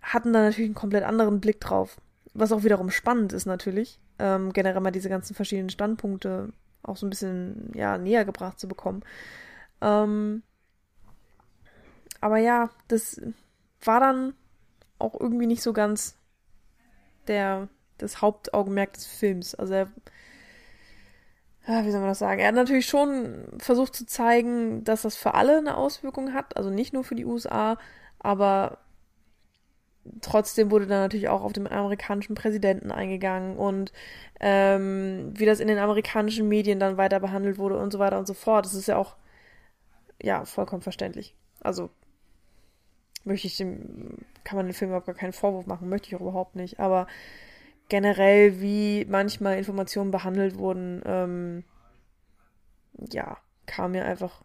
hatten da natürlich einen komplett anderen Blick drauf. Was auch wiederum spannend ist natürlich, ähm, generell mal diese ganzen verschiedenen Standpunkte auch so ein bisschen ja, näher gebracht zu bekommen. Ähm, aber ja, das war dann auch irgendwie nicht so ganz der, das Hauptaugenmerk des Films. Also er wie soll man das sagen? Er hat natürlich schon versucht zu zeigen, dass das für alle eine Auswirkung hat, also nicht nur für die USA, aber trotzdem wurde dann natürlich auch auf den amerikanischen Präsidenten eingegangen und ähm, wie das in den amerikanischen Medien dann weiter behandelt wurde und so weiter und so fort. Das ist ja auch ja vollkommen verständlich. Also möchte ich dem, kann man dem Film überhaupt gar keinen Vorwurf machen, möchte ich auch überhaupt nicht. Aber generell, wie manchmal Informationen behandelt wurden, ähm, ja, kam mir einfach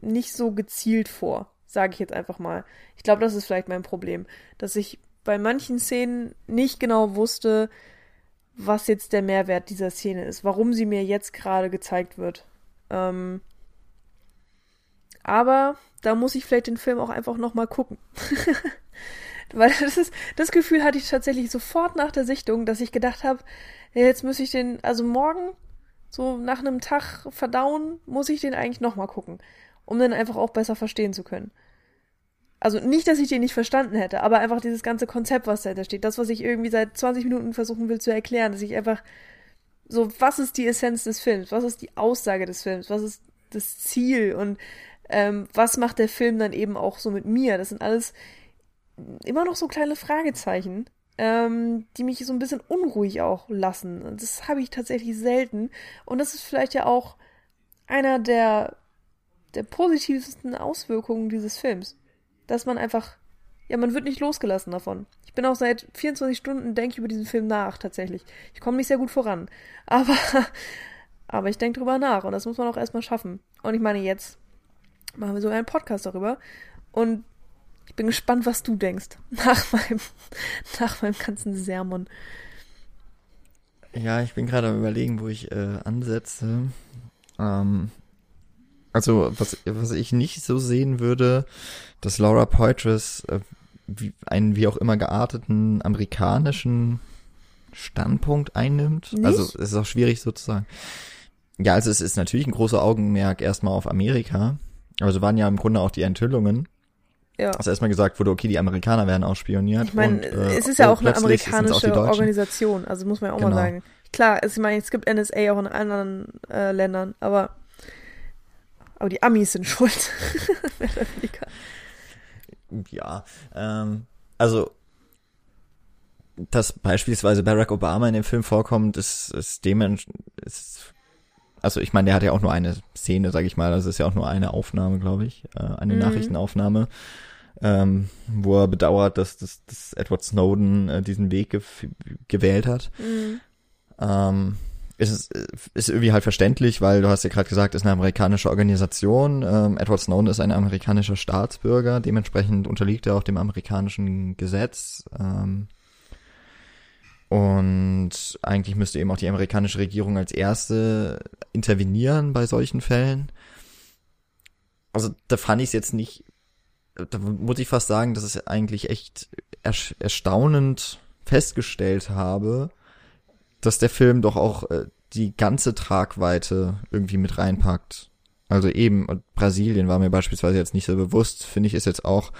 nicht so gezielt vor, sage ich jetzt einfach mal. Ich glaube, das ist vielleicht mein Problem, dass ich bei manchen Szenen nicht genau wusste, was jetzt der Mehrwert dieser Szene ist, warum sie mir jetzt gerade gezeigt wird. Ähm, aber da muss ich vielleicht den Film auch einfach nochmal gucken. Weil das ist, das Gefühl hatte ich tatsächlich sofort nach der Sichtung, dass ich gedacht habe, jetzt muss ich den, also morgen, so nach einem Tag verdauen, muss ich den eigentlich nochmal gucken, um den einfach auch besser verstehen zu können. Also nicht, dass ich den nicht verstanden hätte, aber einfach dieses ganze Konzept, was dahinter steht, das, was ich irgendwie seit 20 Minuten versuchen will zu erklären, dass ich einfach so, was ist die Essenz des Films? Was ist die Aussage des Films? Was ist das Ziel? Und ähm, was macht der Film dann eben auch so mit mir? Das sind alles immer noch so kleine Fragezeichen, ähm, die mich so ein bisschen unruhig auch lassen. Das habe ich tatsächlich selten. Und das ist vielleicht ja auch einer der, der positivsten Auswirkungen dieses Films. Dass man einfach, ja, man wird nicht losgelassen davon. Ich bin auch seit 24 Stunden, denke ich über diesen Film nach, tatsächlich. Ich komme nicht sehr gut voran. Aber, aber ich denke drüber nach und das muss man auch erstmal schaffen. Und ich meine, jetzt machen wir sogar einen Podcast darüber. Und bin gespannt, was du denkst nach meinem, nach meinem ganzen Sermon. Ja, ich bin gerade am überlegen, wo ich äh, ansetze. Ähm, also, was, was ich nicht so sehen würde, dass Laura Poitras äh, wie, einen wie auch immer gearteten amerikanischen Standpunkt einnimmt. Nicht? Also, es ist auch schwierig sozusagen. Ja, also es ist natürlich ein großer Augenmerk erstmal auf Amerika. Also waren ja im Grunde auch die Enthüllungen. Ja. Also erstmal gesagt wurde, okay, die Amerikaner werden ausspioniert. Ich meine, äh, es ist ja auch eine amerikanische Organisation, also muss man ja auch genau. mal sagen. Klar, ich meine, es gibt NSA auch in anderen äh, Ländern, aber aber die Amis sind schuld. ja, ähm, also dass beispielsweise Barack Obama in dem Film vorkommt, ist, ist dementsprechend, ist, also ich meine, der hat ja auch nur eine Szene, sag ich mal, das ist ja auch nur eine Aufnahme, glaube ich, äh, eine mhm. Nachrichtenaufnahme ähm, wo er bedauert, dass, dass, dass Edward Snowden äh, diesen Weg ge gewählt hat. Mhm. Ähm, ist, ist irgendwie halt verständlich, weil du hast ja gerade gesagt, ist eine amerikanische Organisation. Ähm, Edward Snowden ist ein amerikanischer Staatsbürger, dementsprechend unterliegt er auch dem amerikanischen Gesetz. Ähm, Und eigentlich müsste eben auch die amerikanische Regierung als erste intervenieren bei solchen Fällen. Also da fand ich es jetzt nicht, da muss ich fast sagen, dass es eigentlich echt erstaunend festgestellt habe, dass der Film doch auch äh, die ganze Tragweite irgendwie mit reinpackt. Also eben, Brasilien war mir beispielsweise jetzt nicht so bewusst, finde ich, ist jetzt auch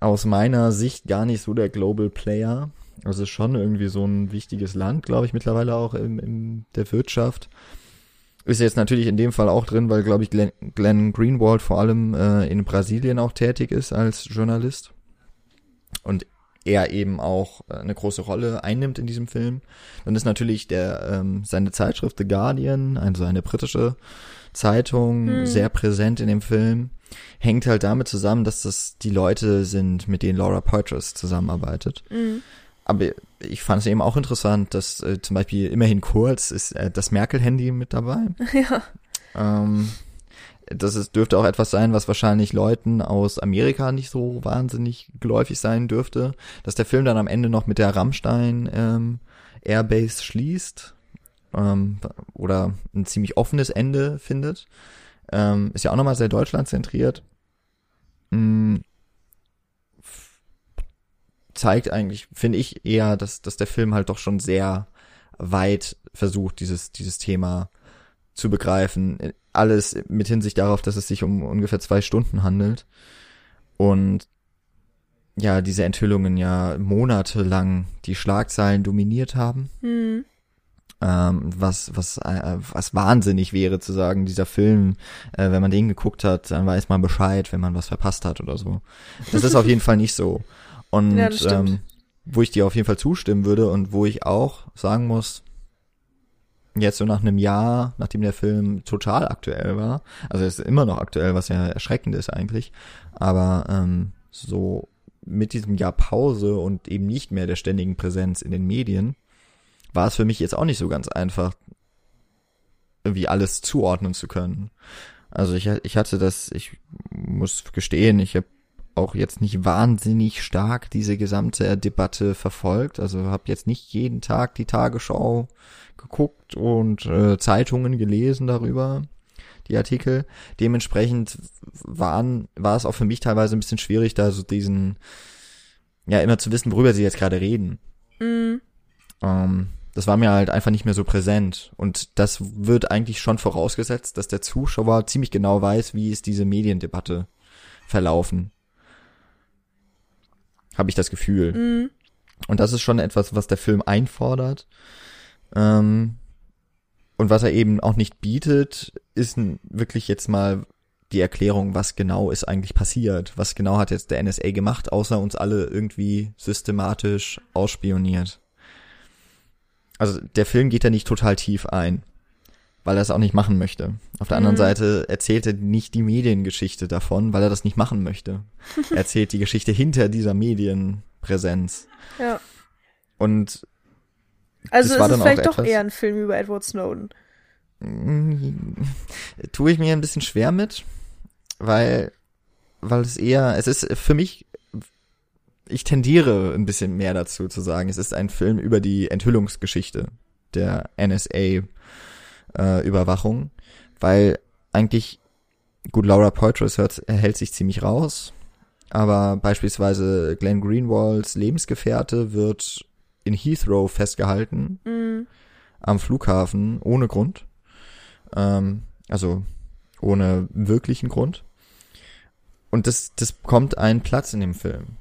aus meiner Sicht gar nicht so der Global Player. Also schon irgendwie so ein wichtiges Land, glaube ich, mittlerweile auch in der Wirtschaft. Ist jetzt natürlich in dem Fall auch drin, weil, glaube ich, Glenn, Glenn Greenwald vor allem äh, in Brasilien auch tätig ist als Journalist. Und er eben auch äh, eine große Rolle einnimmt in diesem Film. Dann ist natürlich der ähm, seine Zeitschrift The Guardian, also eine britische Zeitung, hm. sehr präsent in dem Film. Hängt halt damit zusammen, dass das die Leute sind, mit denen Laura Poitras zusammenarbeitet. Mhm. Aber ich fand es eben auch interessant, dass äh, zum Beispiel immerhin kurz ist äh, das Merkel-Handy mit dabei. Ja. Ähm, das ist, dürfte auch etwas sein, was wahrscheinlich Leuten aus Amerika nicht so wahnsinnig geläufig sein dürfte, dass der Film dann am Ende noch mit der Rammstein ähm, Airbase schließt ähm, oder ein ziemlich offenes Ende findet. Ähm, ist ja auch nochmal sehr deutschlandzentriert. Mhm. Zeigt eigentlich, finde ich, eher, dass, dass der Film halt doch schon sehr weit versucht, dieses, dieses Thema zu begreifen. Alles mit Hinsicht darauf, dass es sich um ungefähr zwei Stunden handelt. Und ja, diese Enthüllungen ja monatelang die Schlagzeilen dominiert haben. Mhm. Ähm, was, was, äh, was wahnsinnig wäre zu sagen, dieser Film, äh, wenn man den geguckt hat, dann weiß man Bescheid, wenn man was verpasst hat oder so. Das ist auf jeden Fall nicht so. Und ja, ähm, wo ich dir auf jeden Fall zustimmen würde und wo ich auch sagen muss, jetzt so nach einem Jahr, nachdem der Film total aktuell war, also er ist immer noch aktuell, was ja erschreckend ist eigentlich, aber ähm, so mit diesem Jahr Pause und eben nicht mehr der ständigen Präsenz in den Medien, war es für mich jetzt auch nicht so ganz einfach, irgendwie alles zuordnen zu können. Also ich, ich hatte das, ich muss gestehen, ich habe auch jetzt nicht wahnsinnig stark diese gesamte Debatte verfolgt. Also habe jetzt nicht jeden Tag die Tagesschau geguckt und äh, Zeitungen gelesen darüber, die Artikel. Dementsprechend waren, war es auch für mich teilweise ein bisschen schwierig, da so diesen, ja, immer zu wissen, worüber sie jetzt gerade reden. Mhm. Ähm, das war mir halt einfach nicht mehr so präsent. Und das wird eigentlich schon vorausgesetzt, dass der Zuschauer ziemlich genau weiß, wie ist diese Mediendebatte verlaufen. Habe ich das Gefühl. Mhm. Und das ist schon etwas, was der Film einfordert. Ähm, und was er eben auch nicht bietet, ist wirklich jetzt mal die Erklärung, was genau ist eigentlich passiert. Was genau hat jetzt der NSA gemacht, außer uns alle irgendwie systematisch ausspioniert. Also der Film geht da nicht total tief ein, weil er es auch nicht machen möchte. Auf der anderen mhm. Seite erzählt er nicht die Mediengeschichte davon, weil er das nicht machen möchte. er erzählt die Geschichte hinter dieser Medienpräsenz. Ja. Und also das ist es vielleicht doch eher ein Film über Edward Snowden. Tue ich mir ein bisschen schwer mit, weil, weil es eher, es ist für mich, ich tendiere ein bisschen mehr dazu zu sagen, es ist ein Film über die Enthüllungsgeschichte der NSA-Überwachung, äh, weil eigentlich, gut, Laura Poitras hört, hält sich ziemlich raus, aber beispielsweise Glenn Greenwalds Lebensgefährte wird in Heathrow festgehalten. Mhm. Am Flughafen, ohne Grund. Ähm, also ohne wirklichen Grund. Und das, das bekommt einen Platz in dem Film.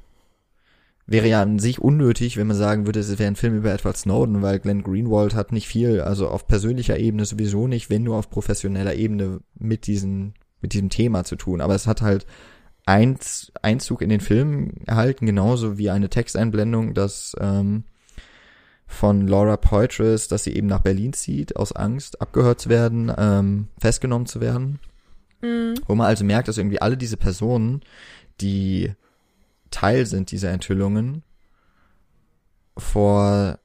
Wäre ja an sich unnötig, wenn man sagen würde, es wäre ein Film über Edward Snowden, weil Glenn Greenwald hat nicht viel, also auf persönlicher Ebene sowieso nicht, wenn nur auf professioneller Ebene mit diesen, mit diesem Thema zu tun. Aber es hat halt Einzug in den Film erhalten, genauso wie eine Texteinblendung, dass ähm, von Laura Poitras, dass sie eben nach Berlin zieht, aus Angst, abgehört zu werden, ähm, festgenommen zu werden. Mhm. Wo man also merkt, dass irgendwie alle diese Personen, die Teil sind dieser Enthüllungen, vor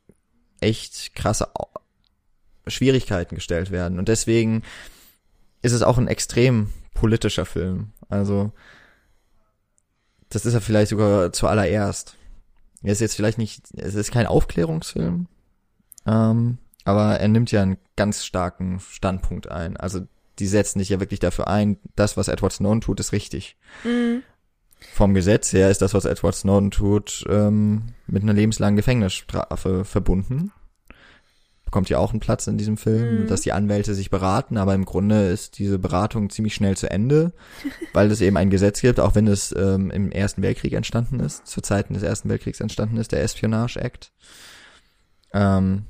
echt krasse Schwierigkeiten gestellt werden. Und deswegen ist es auch ein extrem politischer Film. Also, das ist er vielleicht sogar zuallererst. Er ist jetzt vielleicht nicht, es ist kein Aufklärungsfilm, Ähm, aber er nimmt ja einen ganz starken Standpunkt ein. Also die setzen sich ja wirklich dafür ein, das, was Edward Snowden tut, ist richtig. Mhm. Vom Gesetz her ist das, was Edward Snowden tut, ähm, mit einer lebenslangen Gefängnisstrafe verbunden. Bekommt ja auch einen Platz in diesem Film, mhm. dass die Anwälte sich beraten, aber im Grunde ist diese Beratung ziemlich schnell zu Ende, weil es eben ein Gesetz gibt, auch wenn es ähm, im Ersten Weltkrieg entstanden ist, zu Zeiten des Ersten Weltkriegs entstanden ist, der Espionage Act, ähm,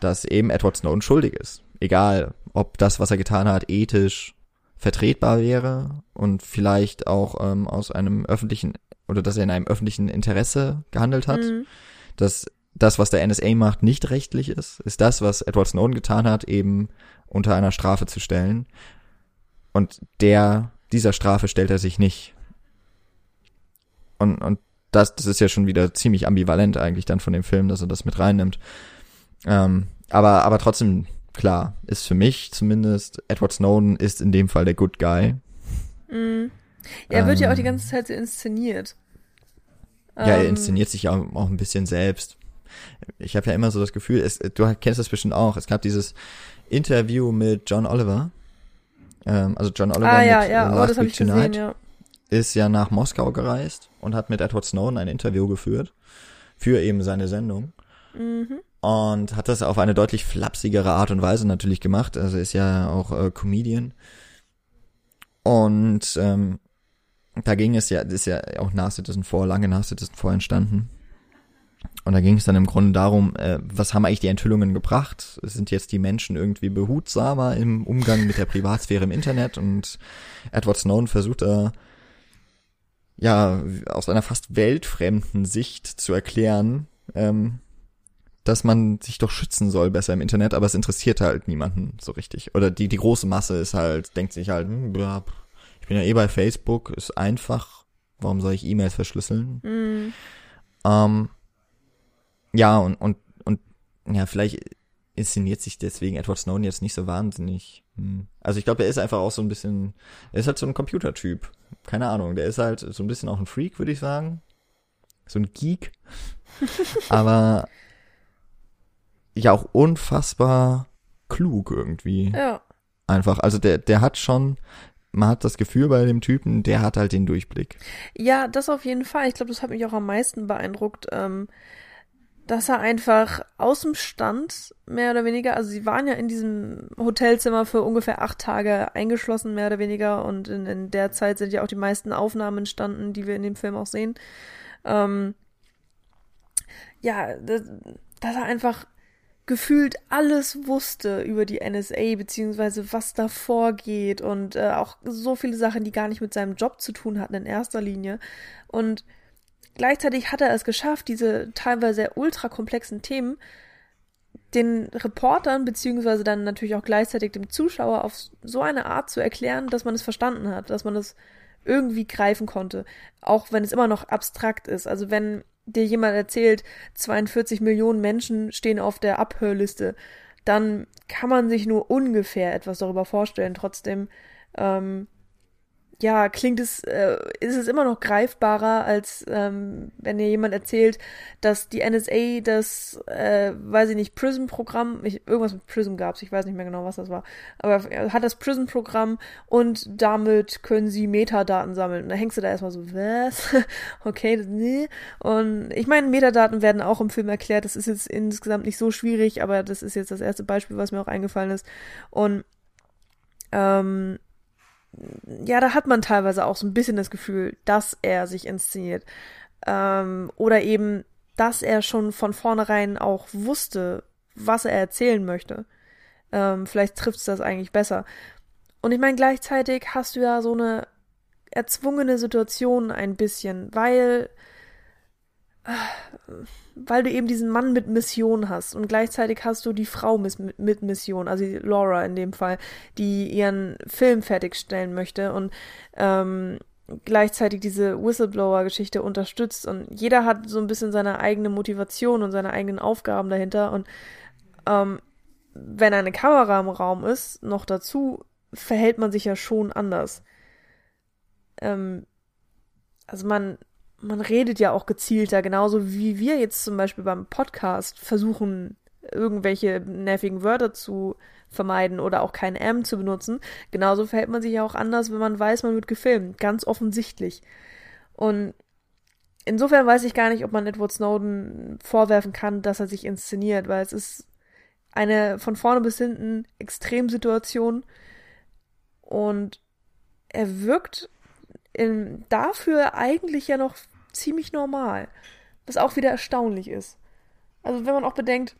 dass eben Edward Snowden schuldig ist. Egal, ob das, was er getan hat, ethisch vertretbar wäre und vielleicht auch ähm, aus einem öffentlichen oder dass er in einem öffentlichen Interesse gehandelt hat, mhm. dass das, was der NSA macht, nicht rechtlich ist, ist das, was Edward Snowden getan hat, eben unter einer Strafe zu stellen. Und der, dieser Strafe stellt er sich nicht. Und, und das, das ist ja schon wieder ziemlich ambivalent eigentlich dann von dem Film, dass er das mit reinnimmt. Ähm, aber, aber trotzdem klar, ist für mich zumindest, Edward Snowden ist in dem Fall der Good Guy. Mhm. Ja, er wird ähm, ja auch die ähm. ganze Zeit so inszeniert. Ja, er ähm, inszeniert sich ja auch, auch ein bisschen selbst. Ich habe ja immer so das Gefühl, es, du kennst das bestimmt auch, es gab dieses Interview mit John Oliver. Ähm, also John Oliver ah, ja, ja. Last oh, Week Tonight gesehen, ja. ist ja nach Moskau gereist und hat mit Edward Snowden ein Interview geführt für eben seine Sendung. Mhm und hat das auf eine deutlich flapsigere Art und Weise natürlich gemacht. Also ist ja auch äh, Comedian. Und ähm, da ging es ja, das ist ja auch nach Citizen 4, lange nach Citizen 4 entstanden. Und da ging es dann im Grunde darum, äh, was haben eigentlich die Enthüllungen gebracht? Sind jetzt die Menschen irgendwie behutsamer im Umgang mit der Privatsphäre im Internet? Und Edward Snowden versucht da ja aus einer fast weltfremden Sicht zu erklären, ähm, dass man sich doch schützen soll besser im Internet, aber es interessiert halt niemanden so richtig. Oder die, die große Masse ist halt, denkt sich halt, hm, ich bin ja eh bei Facebook, ist einfach, warum soll ich E-Mails verschlüsseln? Mhm. Ähm, ja, und, und, und, ja, vielleicht inszeniert sich deswegen Edward Snowden jetzt nicht so wahnsinnig. Hm. Also ich glaube, er ist einfach auch so ein bisschen, er ist halt so ein Computertyp. Keine Ahnung, der ist halt so ein bisschen auch ein Freak, würde ich sagen. So ein Geek. aber ja auch unfassbar klug irgendwie. Ja. Einfach. Also der, der hat schon, man hat das Gefühl bei dem Typen, der hat halt den Durchblick. Ja, das auf jeden Fall. Ich glaube, das hat mich auch am meisten beeindruckt, ähm, dass er einfach aus dem Stand, mehr oder weniger, also sie waren ja in diesem Hotelzimmer für ungefähr acht Tage eingeschlossen, mehr oder weniger, und in, in der Zeit sind ja auch die meisten Aufnahmen entstanden, die wir in dem Film auch sehen. Ähm, ja, das, dass er einfach gefühlt alles wusste über die NSA, beziehungsweise was da vorgeht und äh, auch so viele Sachen, die gar nicht mit seinem Job zu tun hatten in erster Linie. Und gleichzeitig hat er es geschafft, diese teilweise ultra komplexen Themen den Reportern, beziehungsweise dann natürlich auch gleichzeitig dem Zuschauer auf so eine Art zu erklären, dass man es verstanden hat, dass man es irgendwie greifen konnte, auch wenn es immer noch abstrakt ist. Also wenn dir jemand erzählt, 42 Millionen Menschen stehen auf der Abhörliste, dann kann man sich nur ungefähr etwas darüber vorstellen. Trotzdem ähm, ja, klingt es, äh, ist es immer noch greifbarer, als ähm, wenn dir jemand erzählt, dass die NSA das, äh, weiß ich nicht, Prism-Programm, irgendwas mit Prism gab's, ich weiß nicht mehr genau, was das war, aber er hat das Prism-Programm und damit können sie Metadaten sammeln. Und da hängst du da erstmal so, was? okay, nee. Und ich meine, Metadaten werden auch im Film erklärt, das ist jetzt insgesamt nicht so schwierig, aber das ist jetzt das erste Beispiel, was mir auch eingefallen ist. Und ähm, ja, da hat man teilweise auch so ein bisschen das Gefühl, dass er sich inszeniert. Ähm, oder eben, dass er schon von vornherein auch wusste, was er erzählen möchte. Ähm, vielleicht trifft es das eigentlich besser. Und ich meine, gleichzeitig hast du ja so eine erzwungene Situation ein bisschen, weil weil du eben diesen Mann mit Mission hast und gleichzeitig hast du die Frau mit, mit Mission, also Laura in dem Fall, die ihren Film fertigstellen möchte und ähm, gleichzeitig diese Whistleblower-Geschichte unterstützt und jeder hat so ein bisschen seine eigene Motivation und seine eigenen Aufgaben dahinter und ähm, wenn eine Kamera im Raum ist, noch dazu, verhält man sich ja schon anders. Ähm, also man man redet ja auch gezielter, genauso wie wir jetzt zum Beispiel beim Podcast versuchen, irgendwelche nervigen Wörter zu vermeiden oder auch kein M zu benutzen. Genauso verhält man sich ja auch anders, wenn man weiß, man wird gefilmt. Ganz offensichtlich. Und insofern weiß ich gar nicht, ob man Edward Snowden vorwerfen kann, dass er sich inszeniert, weil es ist eine von vorne bis hinten Extremsituation und er wirkt in, dafür eigentlich ja noch ziemlich normal, was auch wieder erstaunlich ist. Also wenn man auch bedenkt,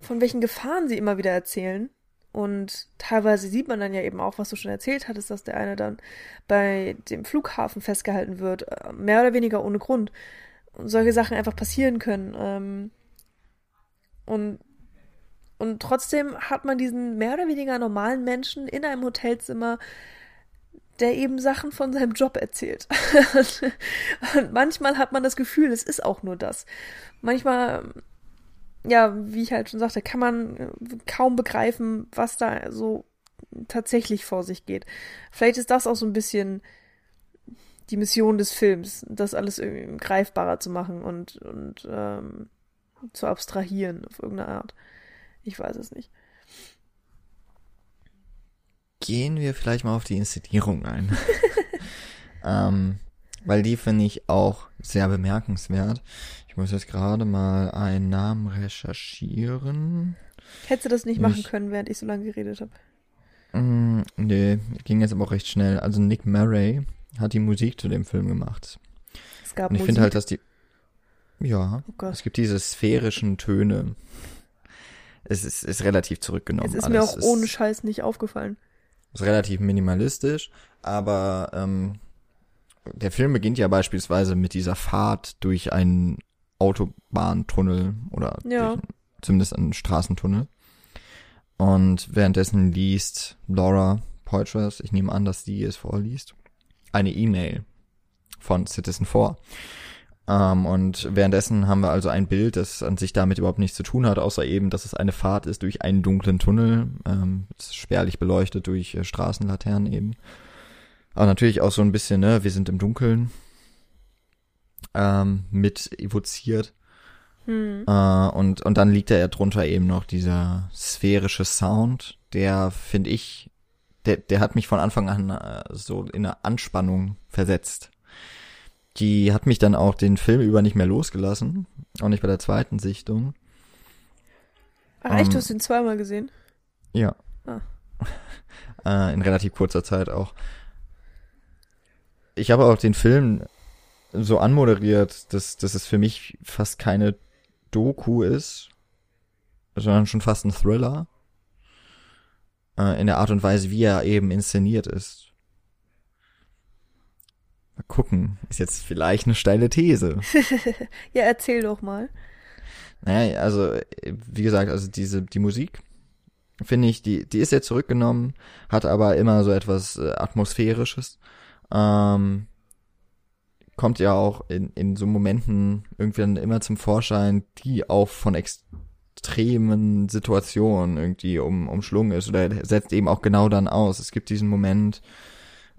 von welchen Gefahren sie immer wieder erzählen. Und teilweise sieht man dann ja eben auch, was du schon erzählt hattest, dass der eine dann bei dem Flughafen festgehalten wird, äh, mehr oder weniger ohne Grund. Und solche Sachen einfach passieren können. Ähm, und, und trotzdem hat man diesen mehr oder weniger normalen Menschen in einem Hotelzimmer, der eben Sachen von seinem Job erzählt. und manchmal hat man das Gefühl, es ist auch nur das. Manchmal ja, wie ich halt schon sagte, kann man äh, kaum begreifen, was da so tatsächlich vor sich geht. Vielleicht ist das auch so ein bisschen die Mission des Films, das alles irgendwie greifbarer zu machen und, und ähm, zu abstrahieren auf irgendeine Art. Ich weiß es nicht. Gehen wir vielleicht mal auf die Inszenierung ein. ähm, weil die finde ich auch sehr bemerkenswert muss jetzt gerade mal einen Namen recherchieren. Hättest du das nicht machen können, während ich so lange geredet habe? Mm, nee, ging jetzt aber auch recht schnell. Also Nick Murray hat die Musik zu dem Film gemacht. Es gab Und ich finde halt, dass die ja, oh es gibt diese sphärischen Töne. Es ist, ist relativ zurückgenommen. Es ist alles. mir auch es ohne Scheiß nicht aufgefallen. Ist relativ minimalistisch, aber ähm, der Film beginnt ja beispielsweise mit dieser Fahrt durch einen Autobahntunnel oder ja. durch, zumindest einen Straßentunnel. Und währenddessen liest Laura Poitras, ich nehme an, dass die es vorliest, eine E-Mail von Citizen 4. Ähm, und währenddessen haben wir also ein Bild, das an sich damit überhaupt nichts zu tun hat, außer eben, dass es eine Fahrt ist durch einen dunklen Tunnel, ähm, spärlich beleuchtet durch äh, Straßenlaternen eben. Aber natürlich auch so ein bisschen, ne, wir sind im Dunkeln, ähm, mit evoziert. Hm. Äh, und, und dann liegt da ja drunter eben noch dieser sphärische Sound, der, finde ich, der, der hat mich von Anfang an äh, so in eine Anspannung versetzt. Die hat mich dann auch den Film über nicht mehr losgelassen, auch nicht bei der zweiten Sichtung. Ach echt, ähm, du hast ihn zweimal gesehen? Ja. Ah. äh, in relativ kurzer Zeit auch. Ich habe auch den Film so anmoderiert, dass, dass es für mich fast keine Doku ist, sondern schon fast ein Thriller. Äh, in der Art und Weise, wie er eben inszeniert ist. Mal gucken, ist jetzt vielleicht eine steile These. ja, erzähl doch mal. Naja, also, wie gesagt, also diese, die Musik, finde ich, die, die ist jetzt zurückgenommen, hat aber immer so etwas äh, Atmosphärisches. Ähm, kommt ja auch in, in so Momenten irgendwie dann immer zum Vorschein, die auch von extremen Situationen irgendwie um, umschlungen ist oder setzt eben auch genau dann aus. Es gibt diesen Moment,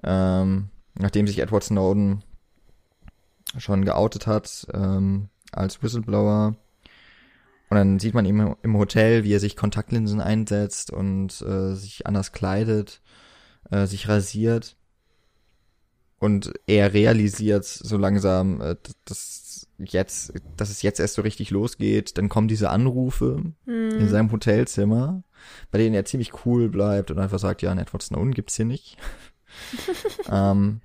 ähm, nachdem sich Edward Snowden schon geoutet hat ähm, als Whistleblower. Und dann sieht man ihn im Hotel, wie er sich Kontaktlinsen einsetzt und äh, sich anders kleidet, äh, sich rasiert und er realisiert so langsam, äh, dass jetzt, dass es jetzt erst so richtig losgeht. Dann kommen diese Anrufe mhm. in seinem Hotelzimmer, bei denen er ziemlich cool bleibt und einfach sagt, ja, ein Edward Snowden gibt's hier nicht. ähm,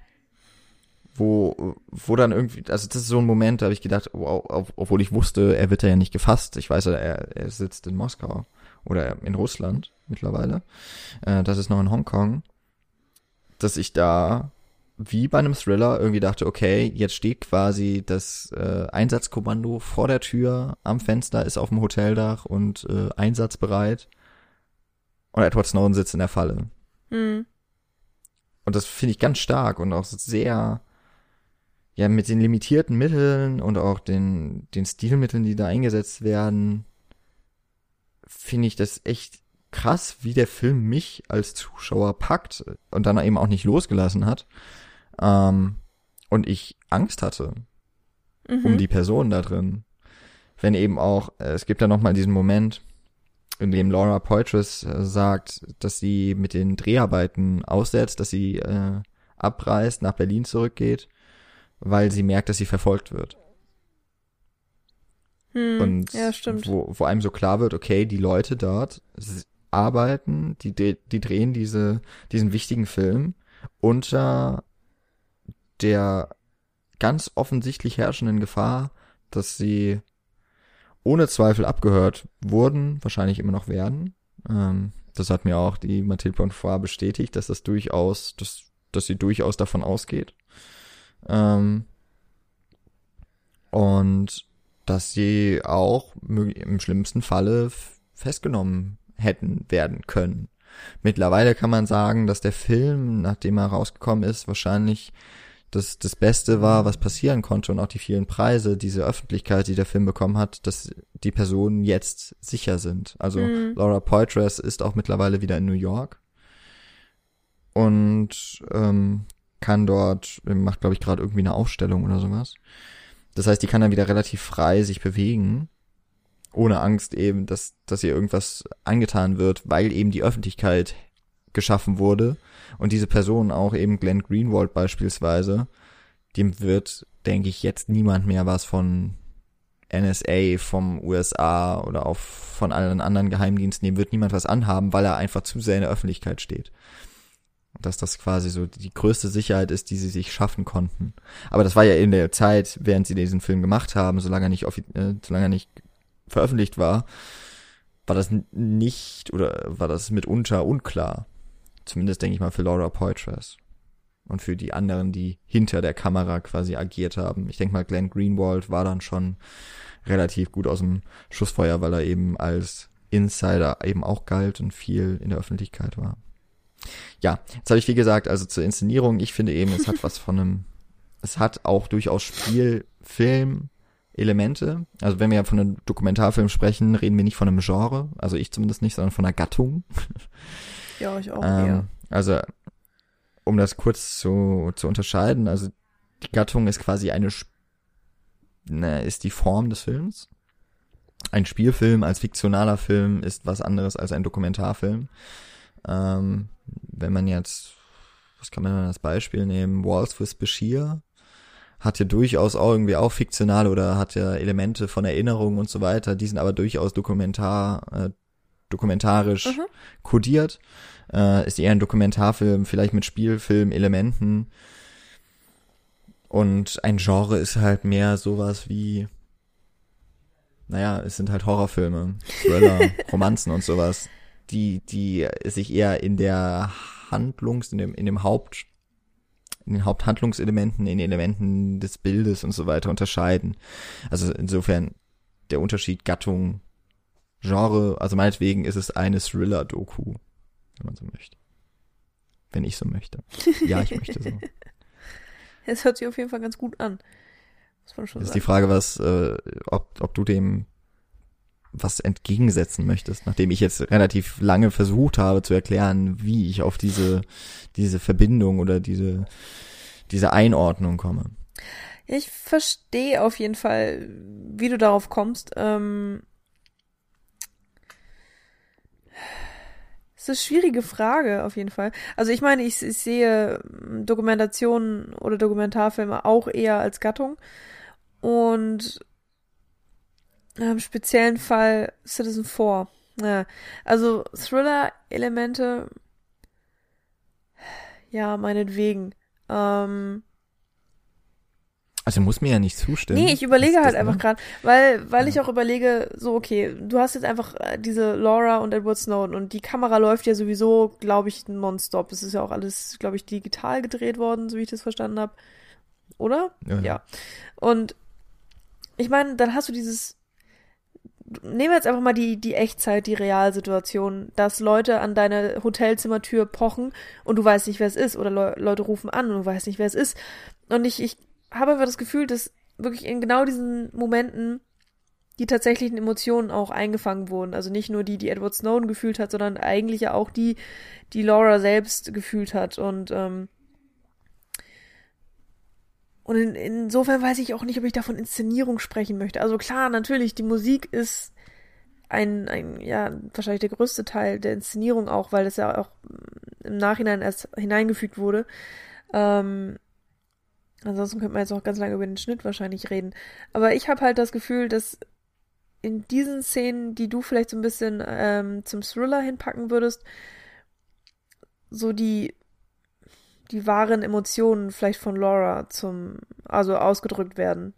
wo, wo dann irgendwie, also das ist so ein Moment, da habe ich gedacht, wow, obwohl ich wusste, er wird ja nicht gefasst. Ich weiß, er, er sitzt in Moskau oder in Russland mittlerweile. Äh, das ist noch in Hongkong. Dass ich da wie bei einem Thriller irgendwie dachte, okay, jetzt steht quasi das äh, Einsatzkommando vor der Tür am Fenster, ist auf dem Hoteldach und äh, einsatzbereit. Und Edward Snowden sitzt in der Falle. Mhm. Und das finde ich ganz stark und auch sehr, ja, mit den limitierten Mitteln und auch den, den Stilmitteln, die da eingesetzt werden, finde ich das echt krass, wie der Film mich als Zuschauer packt und dann eben auch nicht losgelassen hat. Ähm, und ich Angst hatte mhm. um die Person da drin. wenn eben auch, äh, es gibt ja nochmal diesen Moment, in dem Laura Poitras äh, sagt, dass sie mit den Dreharbeiten aussetzt, dass sie äh, abreist, nach Berlin zurückgeht, weil sie merkt, dass sie verfolgt wird. Hm, Und ja, stimmt. Wo, wo einem so klar wird, okay, die Leute dort arbeiten, die, die die drehen diese, diesen wichtigen Film unter der ganz offensichtlich herrschenden Gefahr, dass sie ohne Zweifel abgehört wurden, wahrscheinlich immer noch werden. Ähm, das hat mir auch die Mathilde Bonfoy bestätigt, dass das durchaus, dass, dass sie durchaus davon ausgeht. Ähm, und dass sie auch im schlimmsten Falle festgenommen hätten werden können. Mittlerweile kann man sagen, dass der Film, nachdem er rausgekommen ist, wahrscheinlich das, das Beste war, was passieren konnte und auch die vielen Preise, diese Öffentlichkeit, die der Film bekommen hat, dass die Personen jetzt sicher sind. Also Mhm. Laura Poitras ist auch mittlerweile wieder in New York und ähm, kann dort, macht glaube ich gerade irgendwie eine Ausstellung oder sowas. Das heißt, die kann dann wieder relativ frei sich bewegen, ohne Angst eben, dass, dass ihr irgendwas angetan wird, weil eben die Öffentlichkeit geschaffen wurde und diese Person auch eben Glenn Greenwald beispielsweise, dem wird, denke ich, jetzt niemand mehr was von NSA, vom USA oder auch von allen anderen Geheimdiensten, dem wird niemand was anhaben, weil er einfach zu sehr in der Öffentlichkeit steht. Dass das quasi so die größte Sicherheit ist, die sie sich schaffen konnten. Aber das war ja in der Zeit, während sie diesen Film gemacht haben, solange er nicht, äh, solange er nicht veröffentlicht war, war das nicht oder war das mitunter unklar. Zumindest denke ich mal für Laura Poitras. Und für die anderen, die hinter der Kamera quasi agiert haben. Ich denke mal, Glenn Greenwald war dann schon relativ gut aus dem Schussfeuer, weil er eben als Insider eben auch galt und viel in der Öffentlichkeit war. Ja, jetzt habe ich wie gesagt, also zur Inszenierung, ich finde eben, es hat was von einem, es hat auch durchaus Spielfilm Elemente. Also wenn wir ja von einem Dokumentarfilm sprechen, reden wir nicht von einem Genre, also ich zumindest nicht, sondern von einer Gattung. Ja, ich auch eher. Ähm, also, um das kurz zu, zu unterscheiden, also die Gattung ist quasi eine, Sp- ne, ist die Form des Films. Ein Spielfilm als fiktionaler Film ist was anderes als ein Dokumentarfilm. Ähm, wenn man jetzt, was kann man denn als Beispiel nehmen? Walls with Bashir hat ja durchaus auch irgendwie auch fiktional oder hat ja Elemente von Erinnerung und so weiter, die sind aber durchaus dokumentar, äh, dokumentarisch Mhm. kodiert. Äh, ist eher ein Dokumentarfilm, vielleicht mit Spielfilm-Elementen. Und ein Genre ist halt mehr sowas wie, naja, es sind halt Horrorfilme, Thriller, Romanzen und sowas, die, die sich eher in der Handlungs, in dem, in dem Haupt, in den Haupthandlungselementen, in den Elementen des Bildes und so weiter unterscheiden. Also insofern der Unterschied Gattung, Genre, also meinetwegen ist es eine Thriller-Doku, wenn man so möchte. Wenn ich so möchte. Ja, ich möchte so. Es hört sich auf jeden Fall ganz gut an. Muss man schon Das ist die sagen. Frage, was, äh, ob, ob du dem was entgegensetzen möchtest, nachdem ich jetzt relativ lange versucht habe zu erklären, wie ich auf diese, diese Verbindung oder diese, diese Einordnung komme. Ja, ich verstehe auf jeden Fall, wie du darauf kommst. Ähm, es ist eine schwierige Frage, auf jeden Fall. Also ich meine, ich, ich sehe ähm, Dokumentationen oder Dokumentarfilme auch eher als Gattung. Und im speziellen Fall Citizen 4. Ja, also Thriller-Elemente, ja, meinetwegen. Ähm, Also muss mir ja nicht zustimmen. Nee, ich überlege halt einfach gerade, weil, weil ich Ja. auch überlege, so, okay, du hast jetzt einfach äh, diese Laura und Edward Snowden und die Kamera läuft ja sowieso, glaube ich, nonstop. Es ist ja auch alles, glaube ich, digital gedreht worden, so wie ich das verstanden habe. Oder? Ja. Ja. Und ich meine, dann hast du dieses. Nehmen wir jetzt einfach mal die, die Echtzeit, die Realsituation, dass Leute an deine Hotelzimmertür pochen und du weißt nicht, wer es ist. Oder Le Leute rufen an und du weißt nicht, wer es ist. Und ich, ich habe einfach das Gefühl, dass wirklich in genau diesen Momenten die tatsächlichen Emotionen auch eingefangen wurden. Also nicht nur die, die Edward Snowden gefühlt hat, sondern eigentlich ja auch die, die Laura selbst gefühlt hat. Und ähm, und in, insofern weiß ich auch nicht, ob ich davon Inszenierung sprechen möchte. Also klar, natürlich, die Musik ist ein, ein, ja, wahrscheinlich der größte Teil der Inszenierung auch, weil das ja auch im Nachhinein erst hineingefügt wurde. Ähm, ansonsten könnte man jetzt auch ganz lange über den Schnitt wahrscheinlich reden. Aber ich habe halt das Gefühl, dass in diesen Szenen, die du vielleicht so ein bisschen ähm, zum Thriller hinpacken würdest, so die die wahren Emotionen vielleicht von Laura zum also ausgedrückt werden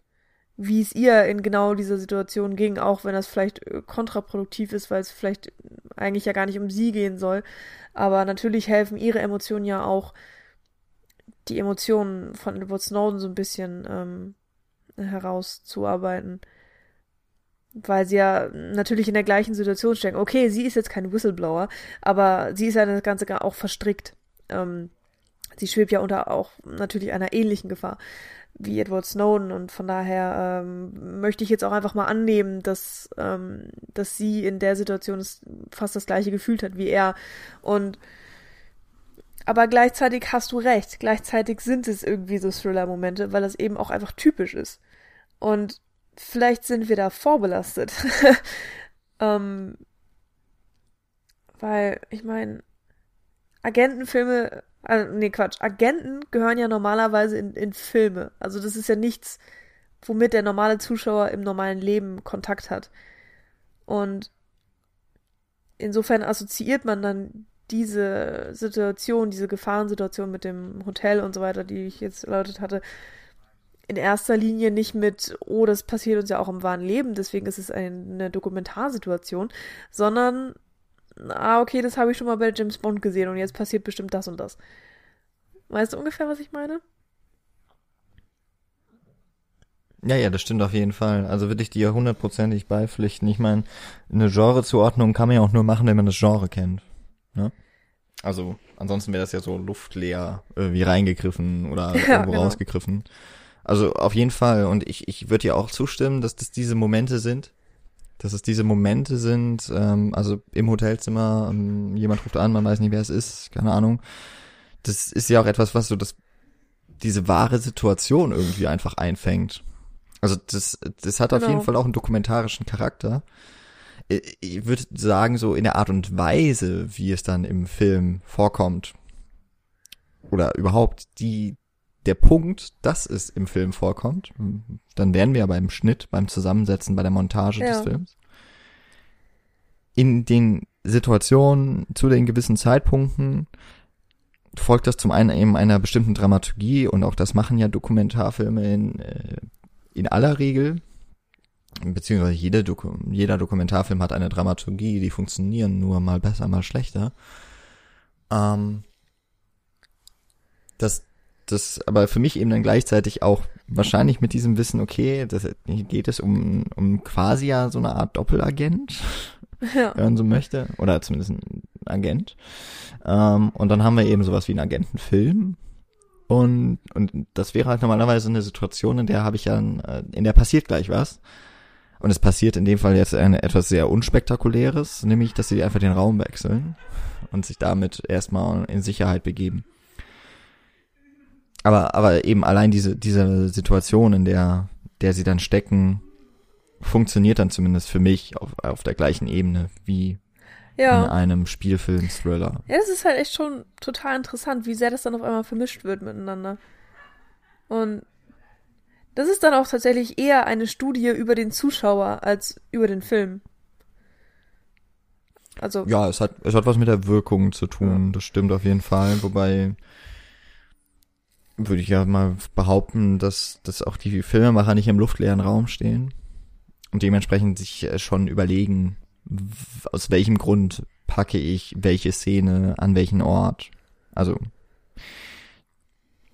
wie es ihr in genau dieser Situation ging, auch wenn das vielleicht äh, kontraproduktiv ist, weil es vielleicht eigentlich ja gar nicht um sie gehen soll. Aber natürlich helfen ihre Emotionen ja auch, die Emotionen von Edward Snowden so ein bisschen ähm, herauszuarbeiten. Weil sie ja natürlich in der gleichen Situation stecken. Okay, sie ist jetzt kein Whistleblower, aber sie ist ja das Ganze auch verstrickt. Ähm, sie schwebt ja unter auch natürlich einer ähnlichen Gefahr wie Edward Snowden und von daher ähm, möchte ich jetzt auch einfach mal annehmen, dass, ähm, dass sie in der Situation fast das gleiche gefühlt hat wie er und aber gleichzeitig hast du recht, gleichzeitig sind es irgendwie so Thriller-Momente, weil das eben auch einfach typisch ist. Und vielleicht sind wir da vorbelastet. ähm, weil, ich meine, Agentenfilme also, nee, Quatsch. Agenten gehören ja normalerweise in, in Filme. Also das ist ja nichts, womit der normale Zuschauer im normalen Leben Kontakt hat. Und insofern assoziiert man dann diese Situation, diese Gefahrensituation mit dem Hotel und so weiter, die ich jetzt erläutert hatte, in erster Linie nicht mit, oh, das passiert uns ja auch im wahren Leben, deswegen ist es eine Dokumentarsituation, sondern ah, okay, das habe ich schon mal bei James Bond gesehen und jetzt passiert bestimmt das und das. Weißt du ungefähr, was ich meine? Ja, ja, das stimmt auf jeden Fall. Also würde ich dir hundertprozentig beipflichten. Ich meine, eine Genrezuordnung kann man ja auch nur machen, wenn man das Genre kennt. Ne? Also, ansonsten wäre das ja so luftleer äh, wie reingegriffen oder ja, irgendwo genau. rausgegriffen. Also auf jeden Fall. Und ich, ich würde dir auch zustimmen, dass das diese Momente sind, dass es diese Momente sind, ähm, also im Hotelzimmer, ähm, jemand ruft an, man weiß nicht, wer es ist, keine Ahnung. Das ist ja auch etwas, was so das, diese wahre Situation irgendwie einfach einfängt. Also das, das hat genau. auf jeden Fall auch einen dokumentarischen Charakter. Ich würde sagen, so in der Art und Weise, wie es dann im Film vorkommt, oder überhaupt die, der Punkt, dass es im Film vorkommt, dann wären wir ja beim Schnitt, beim Zusammensetzen, bei der Montage ja. des Films. In den Situationen, zu den gewissen Zeitpunkten, folgt das zum einen eben einer bestimmten Dramaturgie und auch das machen ja Dokumentarfilme in, äh, in aller Regel, beziehungsweise jede Doku jeder Dokumentarfilm hat eine Dramaturgie, die funktionieren nur mal besser, mal schlechter. Ähm, das das aber für mich eben dann gleichzeitig auch wahrscheinlich mit diesem Wissen, okay, das geht es um, um quasi ja so eine Art Doppelagent, ja. wenn man so möchte, oder zumindest ein Agent. Ähm, und dann haben wir eben sowas wie einen Agentenfilm. Und, und das wäre halt normalerweise eine Situation, in der habe ich ja, äh, in der passiert gleich was. Und es passiert in dem Fall jetzt eine, etwas sehr unspektakuläres, nämlich, dass sie einfach den Raum wechseln und sich damit erstmal in Sicherheit begeben aber, aber eben allein diese, diese Situation, in der, der sie dann stecken, funktioniert dann zumindest für mich auf, auf der gleichen Ebene wie ja. in einem Spielfilm-Thriller. Ja, es ist halt echt schon total interessant, wie sehr das dann auf einmal vermischt wird miteinander. Und das ist dann auch tatsächlich eher eine Studie über den Zuschauer als über den Film. Also. Ja, es hat, es hat was mit der Wirkung zu tun, das stimmt auf jeden Fall, wobei würde ich ja mal behaupten, dass, dass auch die Filmemacher nicht im luftleeren Raum stehen und dementsprechend sich äh, schon überlegen, aus welchem Grund packe ich welche Szene an welchen Ort. Also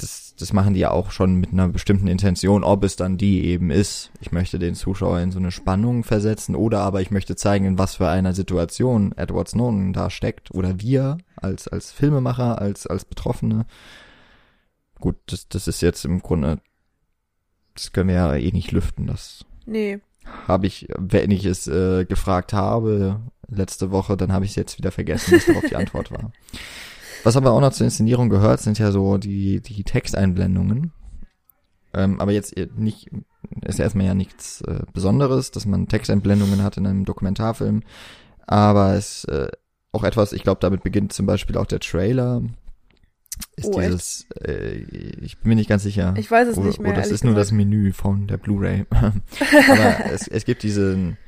das, das machen die ja auch schon mit einer bestimmten Intention, ob es dann die eben ist. Ich möchte den Zuschauer in so eine Spannung versetzen oder aber ich möchte zeigen, in was für einer Situation Edward Snowden da steckt oder wir als, als Filmemacher, als, als Betroffene Gut, das, das ist jetzt im Grunde, das können wir ja eh nicht lüften, das. Nee. Habe ich, wenn ich es äh, gefragt habe letzte Woche, dann habe ich es jetzt wieder vergessen, was darauf die Antwort war. Was aber auch noch zur Inszenierung gehört, sind ja so die, die Texteinblendungen. Ähm, aber jetzt nicht, ist erstmal ja nichts äh, Besonderes, dass man Textentblendungen hat in einem Dokumentarfilm. Aber es äh, auch etwas, ich glaube, damit beginnt zum Beispiel auch der Trailer. Ist Oh, dieses, äh, ich bin mir nicht ganz sicher. Ich weiß es oder, nicht mehr. Oder das ist nur das gesagt. Menü von der Blu-ray. Aber es, es gibt diesen,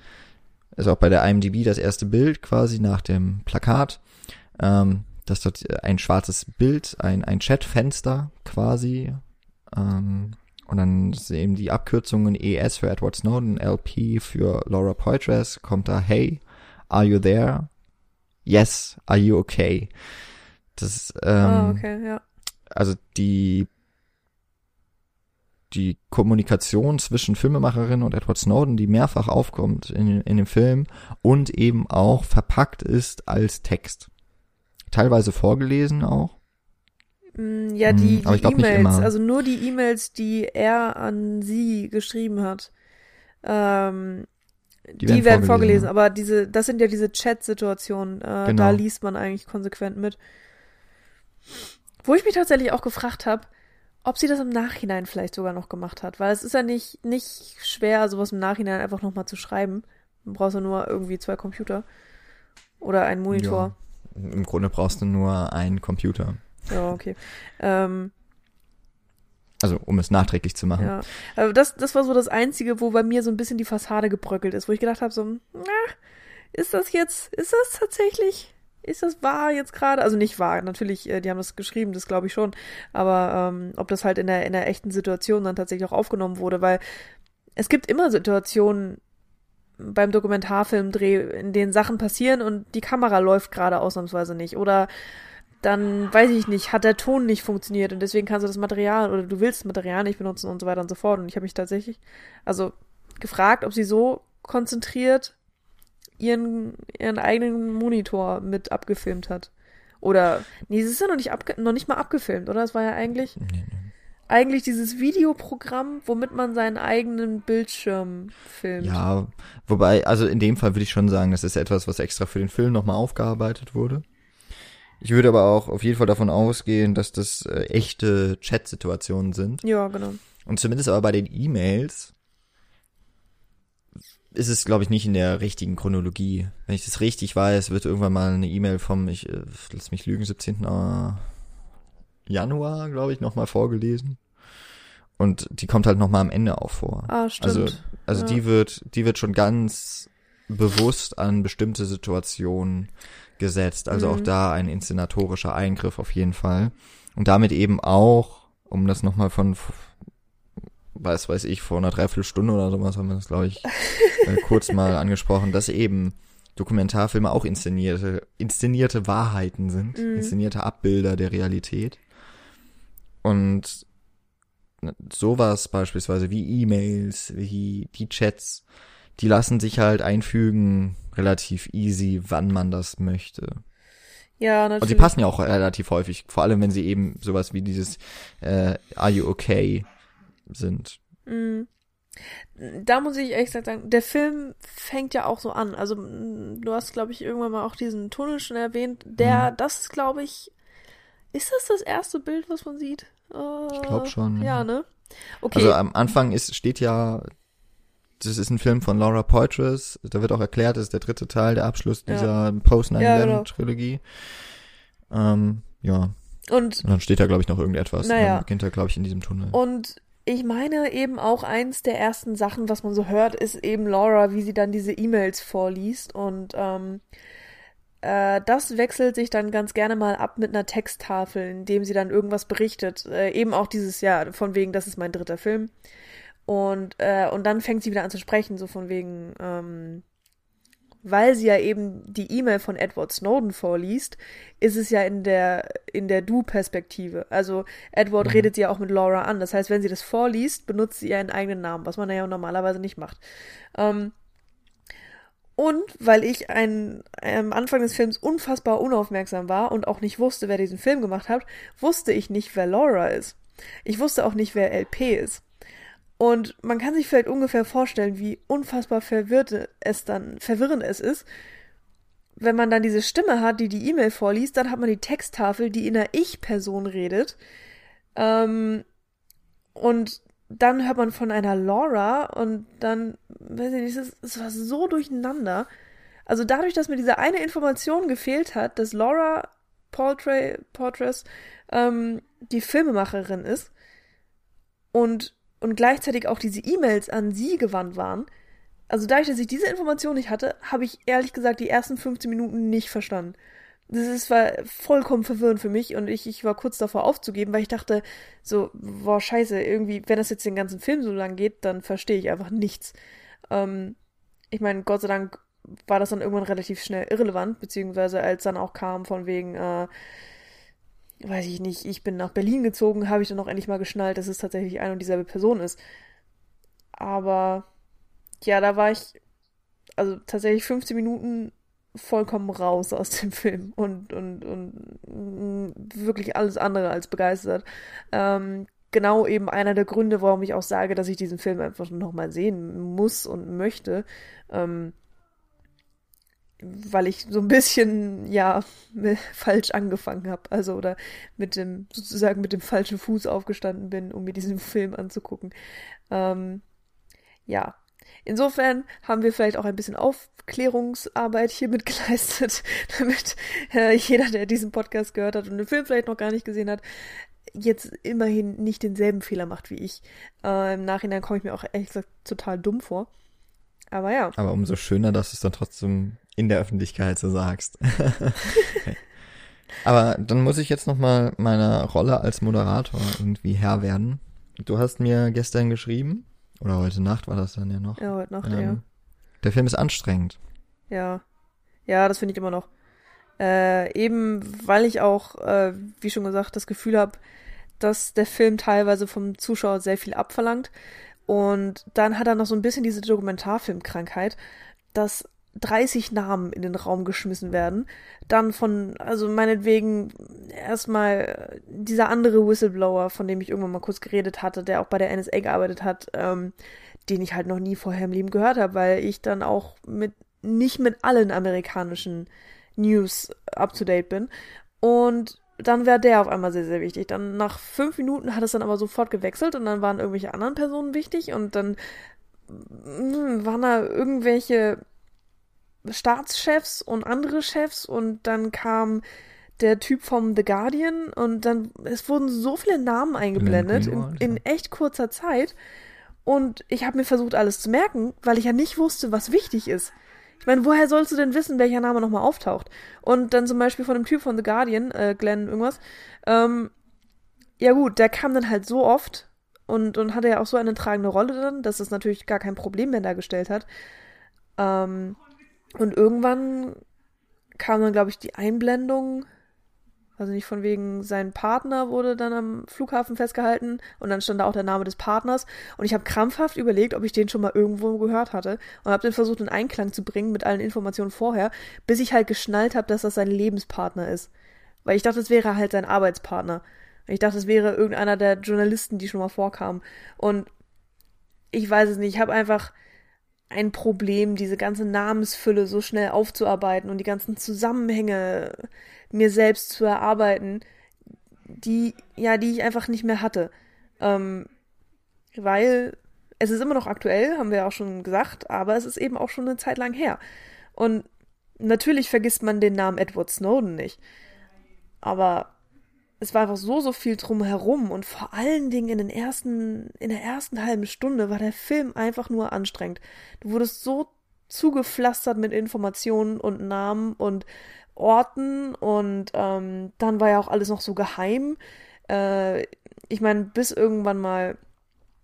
ist auch bei der IMDb das erste Bild quasi nach dem Plakat. Ähm, das ist dort ein schwarzes Bild, ein, ein Chatfenster quasi. Ähm, und dann ist eben die Abkürzungen ES für Edward Snowden, LP für Laura Poitras, kommt da Hey, are you there? Yes, are you okay? Das ähm, ah, okay, ja. also die die Kommunikation zwischen Filmemacherin und Edward Snowden, die mehrfach aufkommt in, in dem Film und eben auch verpackt ist als Text. Teilweise vorgelesen auch. Mm, Ja, Hm, die, ich die E-Mails, also nur die E-Mails, die er an sie geschrieben hat, ähm, die, werden werden vorgelesen, vorgelesen. Aber diese, das sind ja diese Chat-Situationen, äh, Genau. da liest man eigentlich konsequent mit. Wo ich mich tatsächlich auch gefragt habe, ob sie das im Nachhinein vielleicht sogar noch gemacht hat, weil es ist ja nicht, nicht schwer, sowas im Nachhinein einfach nochmal zu schreiben. Du brauchst ja nur irgendwie zwei Computer oder einen Monitor. Im Grunde brauchst du nur einen Computer. Ja, okay. Ähm, Also um es nachträglich zu machen. Ja, also das, das war so das Einzige, wo bei mir so ein bisschen die Fassade gebröckelt ist, wo ich gedacht habe, so, na, ist das jetzt, ist das tatsächlich, ist das wahr jetzt gerade? Also nicht wahr, natürlich, äh, die haben das geschrieben, das glaube ich schon, aber ähm, ob das halt in der, in der echten Situation dann tatsächlich auch aufgenommen wurde, weil es gibt immer Situationen beim Dokumentarfilmdreh, in denen Sachen passieren und die Kamera läuft gerade ausnahmsweise nicht oder dann weiß ich nicht, hat der Ton nicht funktioniert und deswegen kannst du das Material oder du willst das Material nicht benutzen und so weiter und so fort. Und ich habe mich tatsächlich also gefragt, ob sie so konzentriert ihren, ihren eigenen Monitor mit abgefilmt hat. Oder, nee, es ist ja noch nicht, abge noch nicht mal abgefilmt, oder? Es war ja eigentlich, Nee, nee. Eigentlich dieses Videoprogramm, womit man seinen eigenen Bildschirm filmt. Ja, wobei, also in dem Fall würde ich schon sagen, das ist etwas, was extra für den Film nochmal aufgearbeitet wurde. Ich würde aber auch auf jeden Fall davon ausgehen, dass das äh, echte Chat-Situationen sind. Ja, genau. Und zumindest aber bei den E-Mails ist es, glaube ich, nicht in der richtigen Chronologie. Wenn ich das richtig weiß, wird irgendwann mal eine E-Mail vom, ich äh, lass mich lügen, 17. Januar, glaube ich, nochmal vorgelesen. Und die kommt halt nochmal am Ende auch vor. Ah, stimmt. Also, also Ja. die wird, die wird schon ganz bewusst an bestimmte Situationen gesetzt. Also auch Mhm. da ein inszenatorischer Eingriff auf jeden Fall. Und damit eben auch, um das nochmal von, weiß, weiß ich, vor einer Dreiviertelstunde oder sowas haben wir das, glaube ich, äh, kurz mal angesprochen, dass eben Dokumentarfilme auch inszenierte, inszenierte Wahrheiten sind, Mhm. inszenierte Abbilder der Realität. Und sowas beispielsweise wie E-Mails, wie die Chats, die lassen sich halt einfügen relativ easy, wann man das möchte. ja, Und natürlich. sie passen ja auch relativ häufig, vor allem wenn sie eben sowas wie dieses äh, Are you okay sind. Mhm. Da muss ich ehrlich gesagt sagen, der Film fängt ja auch so an. Also du hast, glaube ich, irgendwann mal auch diesen Tunnel schon erwähnt. Der, Mhm. das ist, glaube ich, ist das das erste Bild, was man sieht? Ich Äh, glaub schon, ja. Ja, ne? Okay. Also am Anfang ist, steht ja, das ist ein Film von Laura Poitras, da wird auch erklärt, das ist der dritte Teil, der Abschluss Ja. dieser Post-9-11-Trilogie. genau. ähm, ja, und und dann steht da, glaube ich, noch irgendetwas. Naja. Dann beginnt er, glaube ich, in diesem Tunnel. Und ich meine eben auch eins der ersten Sachen, was man so hört, ist eben Laura, wie sie dann diese E-Mails vorliest. Und ähm, äh, das wechselt sich dann ganz gerne mal ab mit einer Texttafel, in dem sie dann irgendwas berichtet. Äh, eben auch dieses Jahr, von wegen, das ist mein dritter Film. Und, äh, und dann fängt sie wieder an zu sprechen, so von wegen, ähm, weil sie ja eben die E-Mail von Edward Snowden vorliest, ist es ja in der, in der Du-Perspektive. Also Edward Mhm. redet sie ja auch mit Laura an. Das heißt, wenn sie das vorliest, benutzt sie ihren eigenen Namen, was man ja normalerweise nicht macht. Ähm, und weil ich ein, am Anfang des Films unfassbar unaufmerksam war und auch nicht wusste, wer diesen Film gemacht hat, wusste ich nicht, wer Laura ist. Ich wusste auch nicht, wer LP ist. Und man kann sich vielleicht ungefähr vorstellen, wie unfassbar verwirrt es dann, verwirrend es ist, wenn man dann diese Stimme hat, die die E-Mail vorliest, dann hat man die Texttafel, die in der Ich-Person redet. Ähm, und dann hört man von einer Laura und dann, weiß ich nicht, es, es war so durcheinander. Also dadurch, dass mir diese eine Information gefehlt hat, dass Laura Portress ähm, die Filmemacherin ist und, und gleichzeitig auch diese E-Mails an sie gewandt waren, also dadurch, dass ich diese Information nicht hatte, habe ich ehrlich gesagt die ersten 15 Minuten nicht verstanden. Das ist, war vollkommen verwirrend für mich und ich, ich war kurz davor aufzugeben, weil ich dachte, so, boah, scheiße, irgendwie, wenn das jetzt den ganzen Film so lang geht, dann verstehe ich einfach nichts. Ähm, ich meine, Gott sei Dank war das dann irgendwann relativ schnell irrelevant, beziehungsweise als dann auch kam von wegen, äh, weiß ich nicht, ich bin nach Berlin gezogen, habe ich dann auch endlich mal geschnallt, dass es tatsächlich eine und dieselbe Person ist. Aber ja, da war ich also tatsächlich 15 Minuten vollkommen raus aus dem Film und, und, und wirklich alles andere als begeistert. Ähm, genau eben einer der Gründe, warum ich auch sage, dass ich diesen Film einfach nochmal sehen muss und möchte. Ähm, weil ich so ein bisschen, ja, falsch angefangen habe. Also, oder mit dem, sozusagen mit dem falschen Fuß aufgestanden bin, um mir diesen Film anzugucken. Ähm, ja, Insofern haben wir vielleicht auch ein bisschen Aufklärungsarbeit hiermit geleistet, damit äh, jeder, der diesen Podcast gehört hat und den Film vielleicht noch gar nicht gesehen hat, jetzt immerhin nicht denselben Fehler macht wie ich. Äh, Im Nachhinein komme ich mir auch ehrlich gesagt total dumm vor. Aber ja. Aber umso schöner, dass du es dann trotzdem in der Öffentlichkeit so sagst. Aber dann muss ich jetzt noch mal meiner Rolle als Moderator irgendwie Herr werden. Du hast mir gestern geschrieben, oder heute Nacht war das dann ja noch. Ja, heute Nacht, ähm, ja. Der Film ist anstrengend. Ja. Ja, das finde ich immer noch. Äh, eben weil ich auch, äh, wie schon gesagt, das Gefühl habe, dass der Film teilweise vom Zuschauer sehr viel abverlangt. Und dann hat er noch so ein bisschen diese Dokumentarfilmkrankheit, dass 30 Namen in den Raum geschmissen werden. Dann von, also meinetwegen erstmal dieser andere Whistleblower, von dem ich irgendwann mal kurz geredet hatte, der auch bei der NSA gearbeitet hat, ähm, den ich halt noch nie vorher im Leben gehört habe, weil ich dann auch mit nicht mit allen amerikanischen News up to date bin. Und dann wäre der auf einmal sehr, sehr wichtig. Dann nach fünf Minuten hat es dann aber sofort gewechselt und dann waren irgendwelche anderen Personen wichtig und dann hm, waren da irgendwelche Staatschefs und andere Chefs und dann kam der Typ vom The Guardian und dann, es wurden so viele Namen eingeblendet in, in echt kurzer Zeit und ich habe mir versucht, alles zu merken, weil ich ja nicht wusste, was wichtig ist. Ich meine, woher sollst du denn wissen, welcher Name nochmal auftaucht? Und dann zum Beispiel von dem Typ von The Guardian, äh, Glenn irgendwas, ähm, ja gut, der kam dann halt so oft und, und hatte ja auch so eine tragende Rolle dann, dass es natürlich gar kein Problem mehr dargestellt hat. Ähm, und irgendwann kam dann, glaube ich, die Einblendung, also nicht von wegen, sein Partner wurde dann am Flughafen festgehalten und dann stand da auch der Name des Partners und ich habe krampfhaft überlegt, ob ich den schon mal irgendwo gehört hatte und habe den versucht in Einklang zu bringen mit allen Informationen vorher, bis ich halt geschnallt habe, dass das sein Lebenspartner ist. Weil ich dachte, es wäre halt sein Arbeitspartner. Ich dachte, es wäre irgendeiner der Journalisten, die schon mal vorkamen. Und ich weiß es nicht, ich habe einfach ein Problem, diese ganze Namensfülle so schnell aufzuarbeiten und die ganzen Zusammenhänge mir selbst zu erarbeiten, die, ja, die ich einfach nicht mehr hatte. Ähm, weil es ist immer noch aktuell, haben wir ja auch schon gesagt, aber es ist eben auch schon eine Zeit lang her. Und natürlich vergisst man den Namen Edward Snowden nicht. Aber es war einfach so, so viel drumherum und vor allen Dingen in den ersten, in der ersten halben Stunde war der Film einfach nur anstrengend. Du wurdest so zugepflastert mit Informationen und Namen und Orten und ähm, dann war ja auch alles noch so geheim. Äh, ich meine, bis irgendwann mal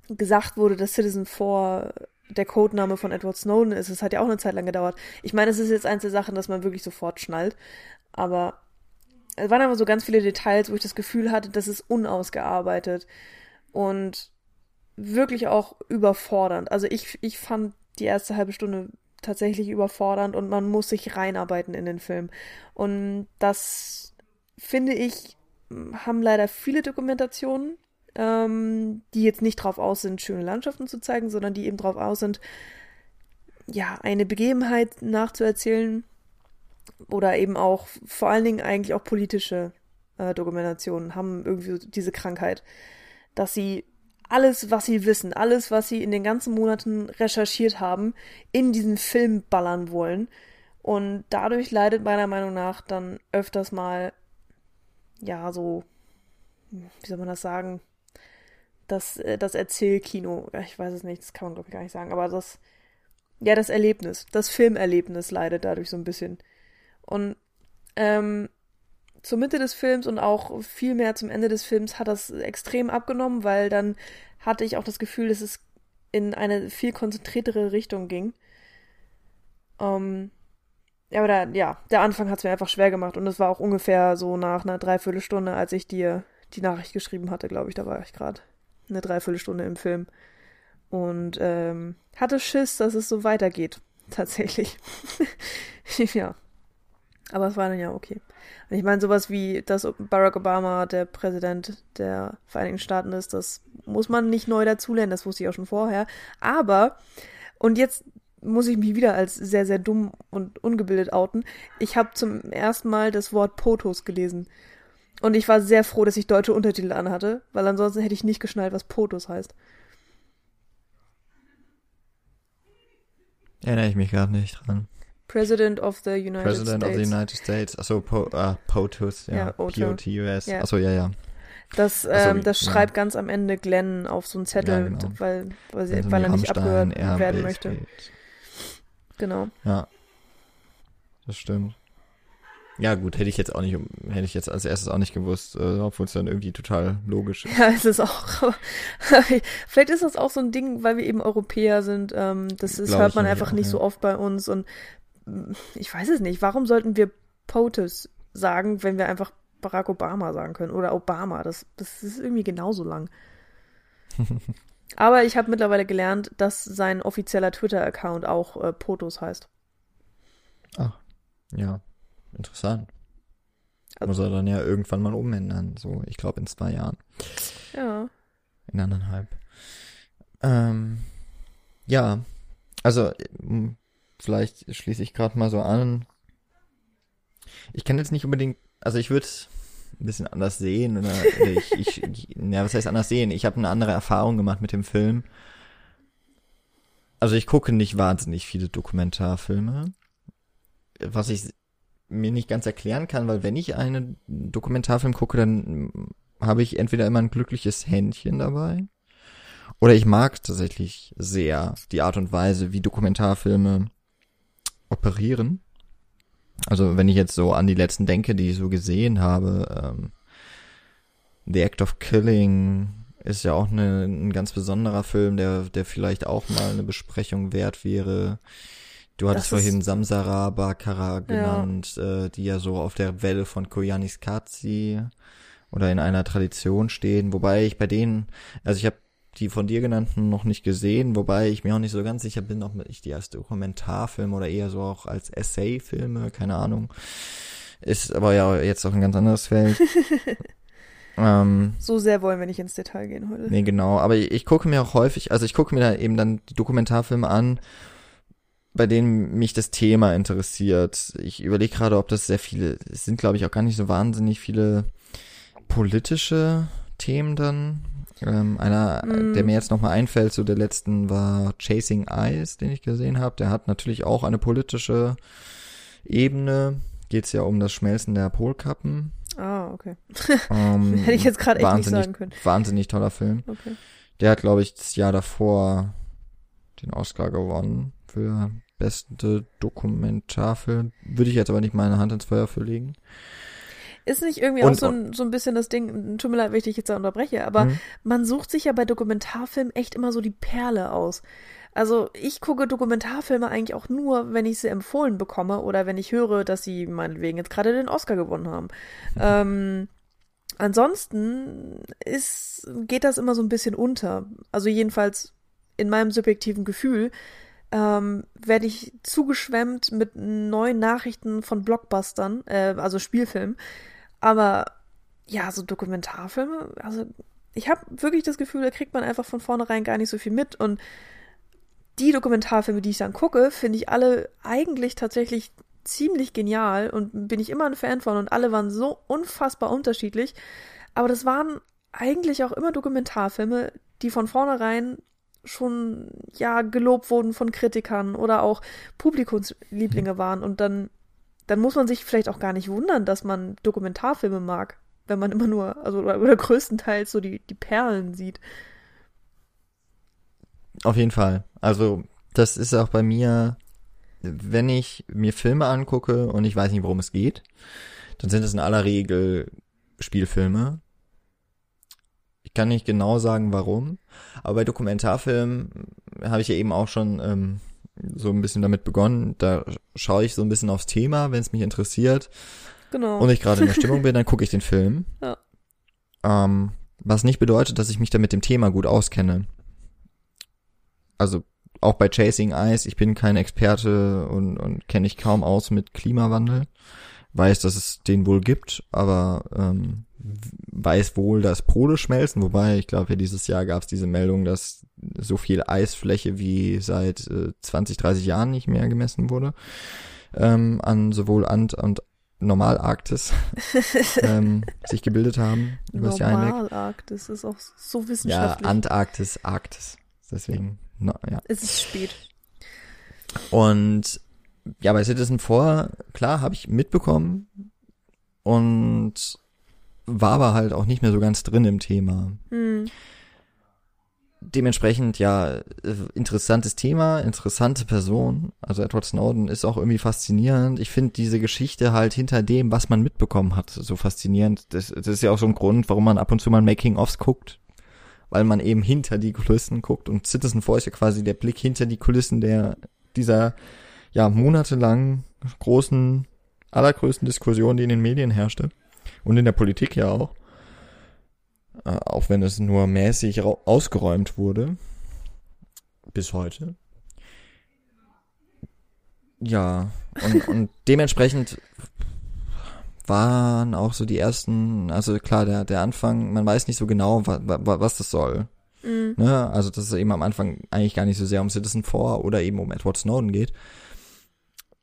gesagt wurde, dass Citizen 4 der Codename von Edward Snowden ist, es hat ja auch eine Zeit lang gedauert. Ich meine, es ist jetzt eins der Sachen, dass man wirklich sofort schnallt, aber es waren aber so ganz viele Details, wo ich das Gefühl hatte, das ist unausgearbeitet und wirklich auch überfordernd. Also ich, ich fand die erste halbe Stunde tatsächlich überfordernd und man muss sich reinarbeiten in den Film. Und das finde ich, haben leider viele Dokumentationen, ähm, die jetzt nicht drauf aus sind, schöne Landschaften zu zeigen, sondern die eben drauf aus sind, ja, eine Begebenheit nachzuerzählen, oder eben auch vor allen Dingen eigentlich auch politische äh, Dokumentationen haben irgendwie diese Krankheit, dass sie alles, was sie wissen, alles, was sie in den ganzen Monaten recherchiert haben, in diesen Film ballern wollen. Und dadurch leidet meiner Meinung nach dann öfters mal, ja, so, wie soll man das sagen, das, äh, das Erzählkino, ich weiß es nicht, das kann man glaube ich gar nicht sagen, aber das, ja, das Erlebnis, das Filmerlebnis leidet dadurch so ein bisschen. Und ähm, zur Mitte des Films und auch viel mehr zum Ende des Films hat das extrem abgenommen, weil dann hatte ich auch das Gefühl, dass es in eine viel konzentriertere Richtung ging. Ähm, ja, aber da, ja, der Anfang hat es mir einfach schwer gemacht und es war auch ungefähr so nach einer Dreiviertelstunde, als ich dir die Nachricht geschrieben hatte, glaube ich, da war ich gerade eine Dreiviertelstunde im Film und ähm, hatte Schiss, dass es so weitergeht, tatsächlich. ja. Aber es war dann ja okay. Und ich meine, sowas wie, dass Barack Obama der Präsident der Vereinigten Staaten ist, das muss man nicht neu dazulernen, das wusste ich auch schon vorher. Aber, und jetzt muss ich mich wieder als sehr, sehr dumm und ungebildet outen. Ich habe zum ersten Mal das Wort POTOS gelesen. Und ich war sehr froh, dass ich deutsche Untertitel anhatte, weil ansonsten hätte ich nicht geschnallt, was POTOS heißt. Erinnere ich mich gerade nicht dran. President of the United President States. of the United States. Achso, po, uh, POTUS, ja. Ja. P-O-T-U-S. Ja. Achso, ja, ja. Das, Ach so, ähm, das ja. schreibt ganz am Ende Glenn auf so einen Zettel, Ja, genau. weil, weil, sie, weil er nicht Rammstein abgehört werden möchte. Genau. Ja. Das stimmt. Ja, gut, hätte ich jetzt auch nicht, hätte ich jetzt als erstes auch nicht gewusst, äh, obwohl es dann irgendwie total logisch ist. Ja, es ist auch. Vielleicht ist das auch so ein Ding, weil wir eben Europäer sind. Ähm, das ist, hört man einfach auch, nicht ja. so oft bei uns. Und ich weiß es nicht. Warum sollten wir POTUS sagen, wenn wir einfach Barack Obama sagen können? Oder Obama. Das, das ist irgendwie genauso lang. Aber ich habe mittlerweile gelernt, dass sein offizieller Twitter-Account auch äh, POTUS heißt. Ach, ja, interessant. Also- Muss er dann ja irgendwann mal umändern, so, ich glaube in zwei Jahren. Ja. In anderthalb. Ähm, ja, also vielleicht schließe ich gerade mal so an. Ich kann jetzt nicht unbedingt, also ich würde ein bisschen anders sehen oder ich, ich, ich ja, was heißt anders sehen? Ich habe eine andere Erfahrung gemacht mit dem Film. Also ich gucke nicht wahnsinnig viele Dokumentarfilme, was ich mir nicht ganz erklären kann, weil wenn ich einen Dokumentarfilm gucke, dann habe ich entweder immer ein glückliches Händchen dabei oder ich mag tatsächlich sehr die Art und Weise, wie Dokumentarfilme operieren. Also wenn ich jetzt so an die letzten denke, die ich so gesehen habe, ähm, The Act of Killing ist ja auch eine, ein ganz besonderer Film, der, der vielleicht auch mal eine Besprechung wert wäre. Du hattest Das vorhin Samsara Bakara genannt, Äh, die ja so auf der Welle von Koyanis Katsi oder in einer Tradition stehen, wobei ich bei denen, also ich habe die von dir genannten noch nicht gesehen, wobei ich mir auch nicht so ganz sicher bin, ob ich die als Dokumentarfilm oder eher so auch als Essay-Filme, keine Ahnung. Ist aber ja jetzt auch ein ganz anderes Feld. ähm, So sehr wollen wir nicht ins Detail gehen heute. Nee, genau. Aber ich, ich gucke mir auch häufig, also ich gucke mir da eben dann die Dokumentarfilme an, bei denen mich das Thema interessiert. Ich überlege gerade, ob das sehr viele, es sind glaube ich auch gar nicht so wahnsinnig viele politische Themen dann. Ähm, einer, Mm. der mir jetzt nochmal einfällt, so der letzten war Chasing Eyes, den ich gesehen habe. Der hat natürlich auch eine politische Ebene. Geht es ja um das Schmelzen der Polkappen. Ah, okay. Ähm, Hätte ich jetzt gerade echt nicht sagen können. Wahnsinnig toller Film. Okay. Der hat, glaube ich, das Jahr davor den Oscar gewonnen für beste Dokumentarfilm. Würde ich jetzt aber nicht meine Hand ins Feuer für legen. Ist nicht irgendwie Und- auch so ein, so ein bisschen das Ding, tut mir leid, wenn ich dich jetzt da unterbreche, aber Hm? man sucht sich ja bei Dokumentarfilmen echt immer so die Perle aus. Also ich gucke Dokumentarfilme eigentlich auch nur, wenn ich sie empfohlen bekomme oder wenn ich höre, dass sie meinetwegen jetzt gerade den Oscar gewonnen haben. Ähm, ansonsten ist, geht das immer so ein bisschen unter. Also jedenfalls in meinem subjektiven Gefühl ähm, werde ich zugeschwemmt mit neuen Nachrichten von Blockbustern, äh, also Spielfilmen. Aber ja, so Dokumentarfilme, also ich habe wirklich das Gefühl, da kriegt man einfach von vornherein gar nicht so viel mit. Und die Dokumentarfilme, die ich dann gucke, finde ich alle eigentlich tatsächlich ziemlich genial und bin ich immer ein Fan von und alle waren so unfassbar unterschiedlich. Aber das waren eigentlich auch immer Dokumentarfilme, die von vornherein schon ja gelobt wurden von Kritikern oder auch Publikumslieblinge waren und dann dann muss man sich vielleicht auch gar nicht wundern, dass man Dokumentarfilme mag, wenn man immer nur also oder, oder größtenteils so die die Perlen sieht. Auf jeden Fall. Also das ist auch bei mir, wenn ich mir Filme angucke und ich weiß nicht, worum es geht, dann sind es in aller Regel Spielfilme. Ich kann nicht genau sagen, warum, aber bei Dokumentarfilmen habe ich ja eben auch schon ähm, so ein bisschen damit begonnen. Da schaue ich so ein bisschen aufs Thema, wenn es mich interessiert. Genau. Und ich gerade in der Stimmung bin, dann gucke ich den Film. Ja. Ähm, was nicht bedeutet, dass ich mich da mit dem Thema gut auskenne. Also auch bei Chasing Ice, ich bin kein Experte und, und kenne ich kaum aus mit Klimawandel. Weiß, dass es den wohl gibt, aber ähm, weiß wohl, dass Pole schmelzen. Wobei, ich glaube, ja, dieses Jahr gab es diese Meldung, dass so viel Eisfläche wie seit äh, 20, 30 Jahren nicht mehr gemessen wurde. Ähm, an sowohl Ant- und Normalarktis ähm, sich gebildet haben. Normalarktis ist auch so Ja, wissenschaftlich. Antarktis, Arktis. Deswegen, na, ja. es ist spät. Und ja, bei Citizen 4, klar, habe ich mitbekommen und war aber halt auch nicht mehr so ganz drin im Thema. Hm. Dementsprechend, ja, interessantes Thema, interessante Person. Also Edward Snowden ist auch irgendwie faszinierend. Ich finde diese Geschichte halt hinter dem, was man mitbekommen hat, so faszinierend. Das, das ist ja auch so ein Grund, warum man ab und zu mal Making-ofs guckt. Weil man eben hinter die Kulissen guckt. Und Citizen 4 ist ja quasi der Blick hinter die Kulissen der, dieser, ja, monatelang großen, allergrößten Diskussion, die in den Medien herrschte. Und in der Politik ja auch. Äh, auch wenn es nur mäßig ausgeräumt wurde. Bis heute. Ja, und, und dementsprechend waren auch so die ersten, also klar, der, der Anfang, man weiß nicht so genau, wa, wa, was das soll. Mhm. Ne? Also, dass es eben am Anfang eigentlich gar nicht so sehr um Citizen 4 oder eben um Edward Snowden geht.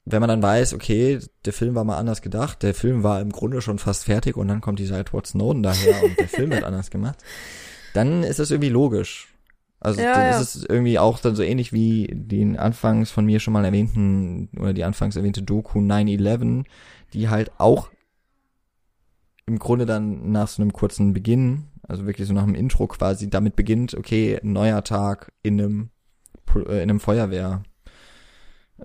Wenn man dann weiß, okay, der Film war mal anders gedacht, der Film war im Grunde schon fast fertig und dann kommt dieser Edward Snowden daher und der Film wird anders gemacht, dann ist das irgendwie logisch. Also Ja, dann ja. ist es irgendwie auch dann so ähnlich wie den anfangs von mir schon mal erwähnten oder die anfangs erwähnte Doku 9-11, die halt auch im Grunde dann nach so einem kurzen Beginn, also wirklich so nach dem Intro quasi, damit beginnt, okay, neuer Tag in einem, äh, in einem Feuerwehr,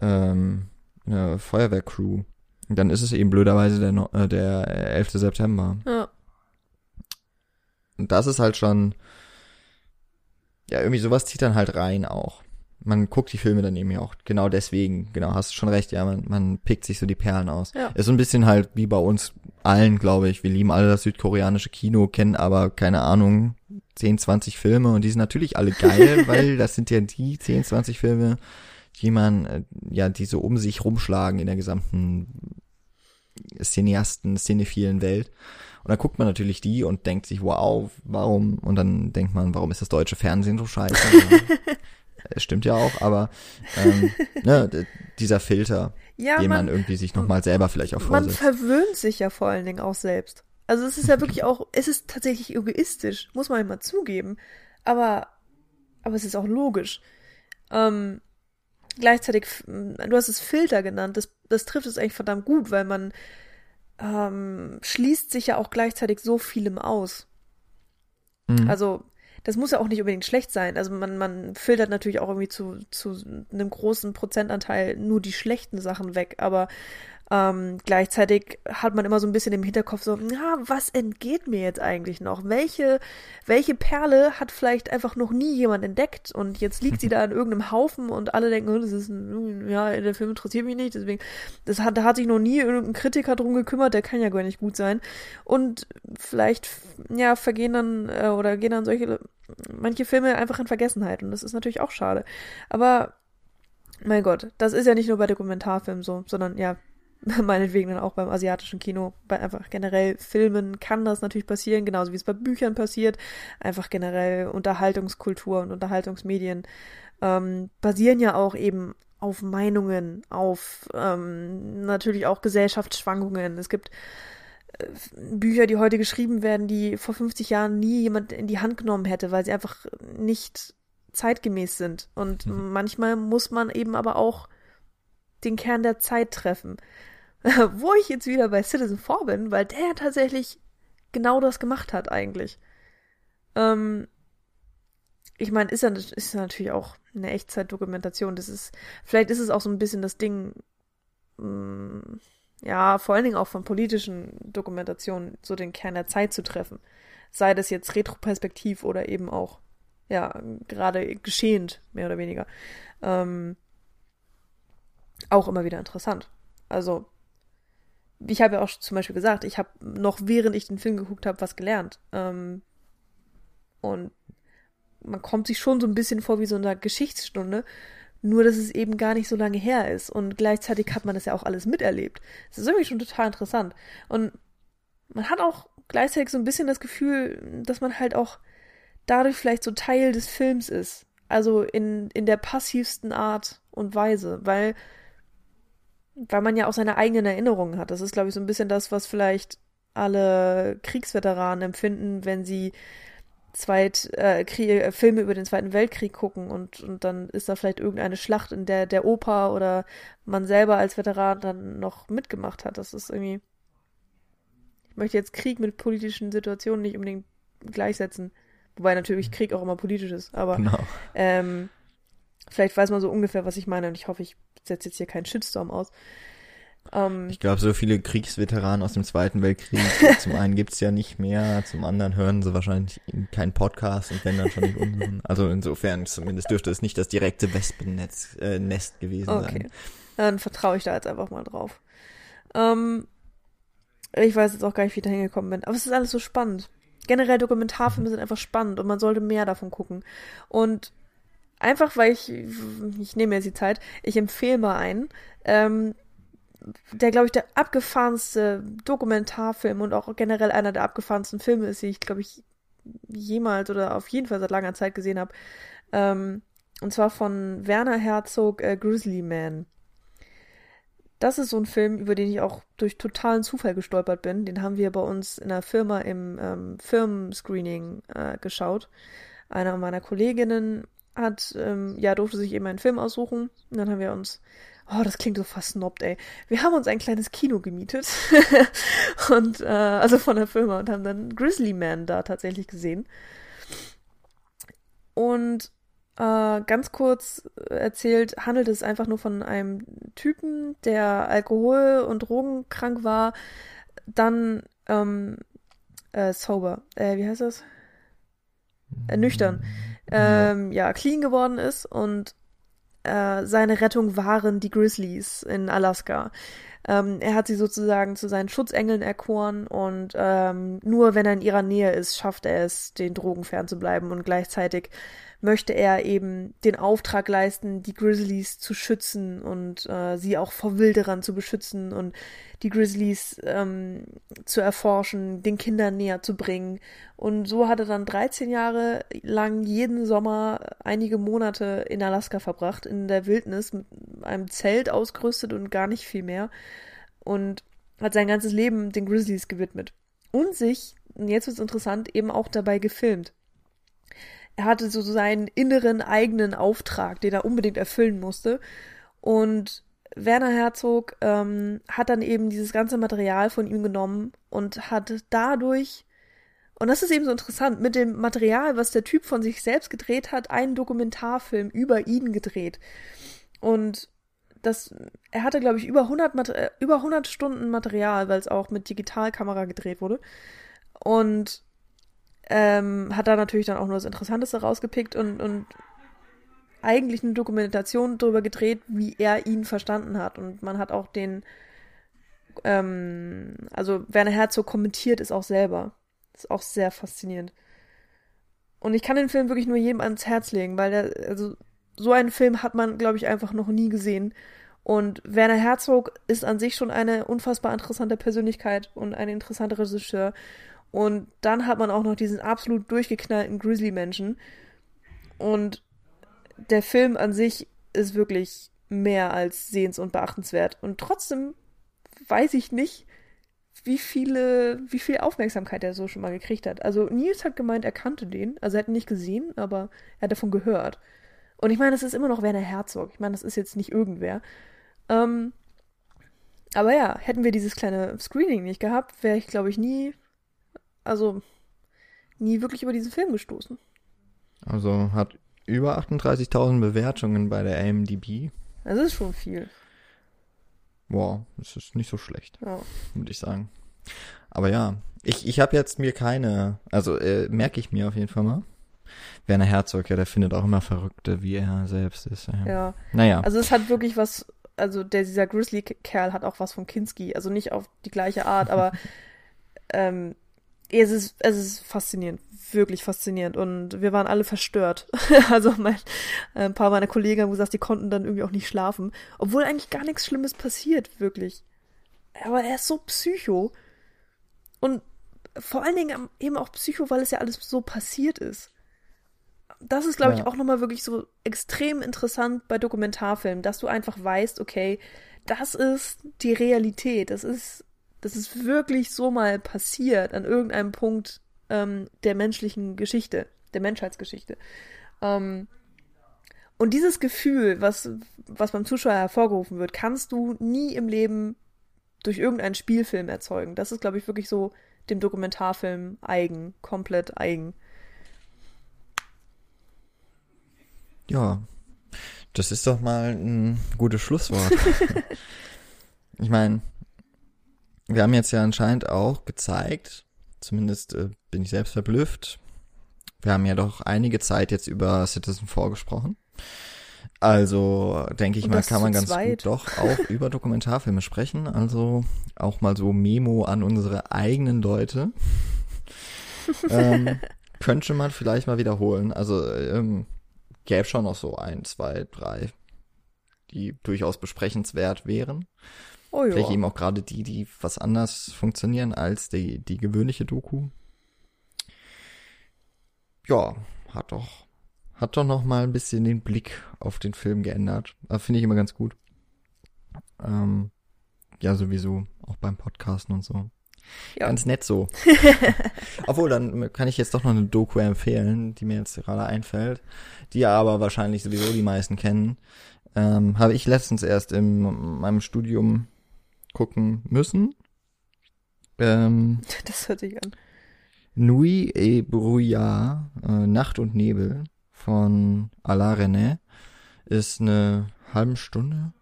ähm, in einer Feuerwehrcrew. Und dann ist es eben blöderweise der, no- äh, der 11. September. Ja. Und das ist halt schon, ja, irgendwie sowas zieht dann halt rein auch. Man guckt die Filme dann eben ja auch genau deswegen, genau, hast du schon recht, ja, man, man pickt sich so die Perlen aus. Ja. Ist so ein bisschen halt wie bei uns allen, glaube ich. Wir lieben alle das südkoreanische Kino, kennen aber, keine Ahnung, 10, 20 Filme und die sind natürlich alle geil, weil das sind ja die 10, 20 Filme, die man, äh, ja, die so um sich rumschlagen in der gesamten Cineasten, cinephilen Welt. Und dann guckt man natürlich die und denkt sich, wow, warum? Und dann denkt man, warum ist das deutsche Fernsehen so scheiße? Stimmt ja auch, aber ähm, ne, dieser Filter, Ja, den man, man, irgendwie sich nochmal selber vielleicht auch man vorsetzt. verwöhnt sich ja vor allen Dingen auch selbst. Also es ist ja wirklich auch, es ist tatsächlich egoistisch, muss man immer zugeben. Aber, aber es ist auch logisch. Ähm, gleichzeitig, du hast es Filter genannt, das, das trifft es eigentlich verdammt gut, weil man ähm, schließt sich ja auch gleichzeitig so vielem aus. Mhm. Also, das muss ja auch nicht unbedingt schlecht sein. Also man, man filtert natürlich auch irgendwie zu, zu einem großen Prozentanteil nur die schlechten Sachen weg, aber ähm, gleichzeitig hat man immer so ein bisschen im Hinterkopf so, ja, was entgeht mir jetzt eigentlich noch? Welche, welche Perle hat vielleicht einfach noch nie jemand entdeckt und jetzt liegt sie da in irgendeinem Haufen und alle denken, oh, das ist ein, ja, der Film interessiert mich nicht, deswegen, das hat, da hat sich noch nie irgendein Kritiker drum gekümmert, der kann ja gar nicht gut sein. Und vielleicht, ja, vergehen dann, äh, oder gehen dann solche, manche Filme einfach in Vergessenheit und das ist natürlich auch schade. Aber, mein Gott, das ist ja nicht nur bei Dokumentarfilmen so, sondern ja, meinetwegen dann auch beim asiatischen Kino, bei einfach generell Filmen kann das natürlich passieren, genauso wie es bei Büchern passiert. Einfach generell Unterhaltungskultur und Unterhaltungsmedien ähm, basieren ja auch eben auf Meinungen, auf ähm, natürlich auch Gesellschaftsschwankungen. Es gibt äh, Bücher, die heute geschrieben werden, die vor 50 Jahren nie jemand in die Hand genommen hätte, weil sie einfach nicht zeitgemäß sind. Und mhm. manchmal muss man eben aber auch den Kern der Zeit treffen. Wo ich jetzt wieder bei Citizen 4 bin, weil der tatsächlich genau das gemacht hat eigentlich. Ähm, ich meine, ist ja, ist ja natürlich auch eine Echtzeitdokumentation. Das ist, vielleicht ist es auch so ein bisschen das Ding, mh, mm, ja, vor allen Dingen auch von politischen Dokumentationen, so den Kern der Zeit zu treffen. Sei das jetzt retroperspektiv oder eben auch, ja, gerade geschehend, mehr oder weniger. Ähm, auch immer wieder interessant. Also, ich habe ja auch zum Beispiel gesagt, ich habe noch während ich den Film geguckt habe, was gelernt. Ähm, und man kommt sich schon so ein bisschen vor wie so eine Geschichtsstunde, nur dass es eben gar nicht so lange her ist. Und gleichzeitig hat man das ja auch alles miterlebt. Das ist irgendwie schon total interessant. Und man hat auch gleichzeitig so ein bisschen das Gefühl, dass man halt auch dadurch vielleicht so Teil des Films ist. Also in, in der passivsten Art und Weise, weil, weil man ja auch seine eigenen Erinnerungen hat. Das ist, glaube ich, so ein bisschen das, was vielleicht alle Kriegsveteranen empfinden, wenn sie Zweit, äh, Krieg, äh, Filme über den Zweiten Weltkrieg gucken und, und dann ist da vielleicht irgendeine Schlacht, in der der Opa oder man selber als Veteran dann noch mitgemacht hat. Das ist irgendwie. Ich möchte jetzt Krieg mit politischen Situationen nicht unbedingt gleichsetzen. Wobei natürlich. Krieg auch immer politisch ist, aber genau. ähm, vielleicht weiß man so ungefähr, was ich meine und ich hoffe, ich setze jetzt hier keinen Shitstorm aus. Ähm, ich glaube, so viele Kriegsveteranen aus dem Zweiten Weltkrieg, zum einen gibt's ja nicht mehr, zum anderen hören sie wahrscheinlich keinen Podcast und wenn dann schon nicht unseren. Also insofern zumindest dürfte es nicht das direkte Wespennetz äh, Nest gewesen okay. sein. Dann vertraue ich da jetzt einfach mal drauf. Ähm, ich weiß jetzt auch gar nicht, wie ich da hingekommen bin, aber es ist alles so spannend. Generell Dokumentarfilme sind einfach spannend und man sollte mehr davon gucken. Und einfach, weil ich, ich nehme jetzt die Zeit, ich empfehle mal einen, ähm, der, glaube ich, der abgefahrenste Dokumentarfilm und auch generell einer der abgefahrensten Filme ist, die ich, glaube ich, jemals oder auf jeden Fall seit langer Zeit gesehen habe. Ähm, und zwar von Werner Herzog, äh, Grizzly Man. Das ist so ein Film, über den ich auch durch totalen Zufall gestolpert bin. Den haben wir bei uns in der Firma im ähm, Firmenscreening äh, geschaut. Einer meiner Kolleginnen hat, ähm, ja, durfte sich eben einen Film aussuchen. Und dann haben wir uns Oh, das klingt so versnobbt, ey. Wir haben uns ein kleines Kino gemietet. und, äh, also von der Firma und haben dann Grizzly Man da tatsächlich gesehen. Und äh, ganz kurz erzählt, handelt es einfach nur von einem Typen, der alkohol- und drogenkrank war, dann ähm, äh, sober. Äh, wie heißt das? Äh, nüchtern. Ähm, ja, clean geworden ist und äh, seine Rettung waren die Grizzlies in Alaska. Ähm, er hat sie sozusagen zu seinen Schutzengeln erkoren und ähm, nur wenn er in ihrer Nähe ist, schafft er es, den Drogen fernzubleiben und gleichzeitig möchte er eben den Auftrag leisten, die Grizzlies zu schützen und äh, sie auch vor Wilderern zu beschützen und die Grizzlies ähm, zu erforschen, den Kindern näher zu bringen. Und so hat er dann 13 Jahre lang jeden Sommer einige Monate in Alaska verbracht, in der Wildnis, mit einem Zelt ausgerüstet und gar nicht viel mehr. Und hat sein ganzes Leben den Grizzlies gewidmet. Und sich, jetzt wird's interessant, eben auch dabei gefilmt er hatte so seinen inneren eigenen Auftrag, den er unbedingt erfüllen musste. Und Werner Herzog ähm, hat dann eben dieses ganze Material von ihm genommen und hat dadurch, und das ist eben so interessant, mit dem Material, was der Typ von sich selbst gedreht hat, einen Dokumentarfilm über ihn gedreht. Und das, er hatte, glaube ich, über 100, äh, über 100 Stunden Material, weil es auch mit Digitalkamera gedreht wurde. Und ähm, hat da natürlich dann auch nur das Interessanteste rausgepickt und, und eigentlich eine Dokumentation darüber gedreht, wie er ihn verstanden hat. Und man hat auch den, ähm, also Werner Herzog kommentiert es auch selber. ist auch sehr faszinierend. Und ich kann den Film wirklich nur jedem ans Herz legen, weil der, also so einen Film hat man, glaube ich, einfach noch nie gesehen. Und Werner Herzog ist an sich schon eine unfassbar interessante Persönlichkeit und ein interessanter Regisseur. Und dann hat man auch noch diesen absolut durchgeknallten Grizzly-Menschen. Und der Film an sich ist wirklich mehr als sehens- und beachtenswert. Und trotzdem weiß ich nicht, wie viele, wie viel Aufmerksamkeit er so schon mal gekriegt hat. Also Nils hat gemeint, er kannte den, also er hat ihn nicht gesehen, aber er hat davon gehört. Und ich meine, das ist immer noch Werner Herzog. Ich meine, das ist jetzt nicht irgendwer. Ähm, aber ja, hätten wir dieses kleine Screening nicht gehabt, wäre ich, glaube ich, nie, also nie wirklich über diesen Film gestoßen. Also hat über 38.000 Bewertungen bei der AMDB. Das ist schon viel. Wow, das ist nicht so schlecht, Ja. würde ich sagen. Aber ja, ich, ich habe jetzt mir keine, also äh, merke ich mir auf jeden Fall mal. Werner Herzog, ja, der findet auch immer Verrückte, wie er selbst ist. Ja. Ja. Naja, Also es hat wirklich was, also der, dieser Grizzly-Kerl hat auch was von Kinski. Also nicht auf die gleiche Art, aber ähm, es, ist, es ist faszinierend, wirklich faszinierend. Und wir waren alle verstört. also mein, äh, ein paar meiner Kollegen haben gesagt, die konnten dann irgendwie auch nicht schlafen. Obwohl eigentlich gar nichts Schlimmes passiert, wirklich. Aber er ist so psycho. Und vor allen Dingen eben auch psycho, weil es ja alles so passiert ist das ist, glaube Ja. ich, auch nochmal wirklich so extrem interessant bei Dokumentarfilmen, dass du einfach weißt, okay, das ist die Realität. Das ist, das ist wirklich so mal passiert an irgendeinem Punkt ähm, der menschlichen Geschichte, der Menschheitsgeschichte. Ähm, und dieses Gefühl, was, was beim Zuschauer hervorgerufen wird, kannst du nie im Leben durch irgendeinen Spielfilm erzeugen. Das ist, glaube ich, wirklich so dem Dokumentarfilm eigen, komplett eigen. ja, das ist doch mal ein gutes Schlusswort. ich meine, wir haben jetzt ja anscheinend auch gezeigt, zumindest äh, bin ich selbst verblüfft, wir haben ja doch einige Zeit jetzt über Citizen 4 gesprochen. Also denke ich mal, kann man ganz zweit. gut doch auch über Dokumentarfilme sprechen. Also auch mal so Memo an unsere eigenen Leute. ähm, könnte man vielleicht mal wiederholen. Also ähm, gäbe schon noch so ein, zwei, drei, die durchaus besprechenswert wären. Oh. Vielleicht eben auch gerade die, die was anders funktionieren als die, die gewöhnliche Doku. Ja, hat doch, hat doch noch mal ein bisschen den Blick auf den Film geändert. Äh, Finde ich immer ganz gut. Ähm, ja, sowieso, auch beim Podcasten und so. Ja. Ganz nett so. Obwohl, dann kann ich jetzt doch noch eine Doku empfehlen, die mir jetzt gerade einfällt, die aber wahrscheinlich sowieso die meisten kennen. Ähm, habe ich letztens erst in meinem Studium gucken müssen. Ähm, Das hört sich an. Nuit et Brouillard, äh, Nacht und Nebel von Alain René ist eine halbe Stunde,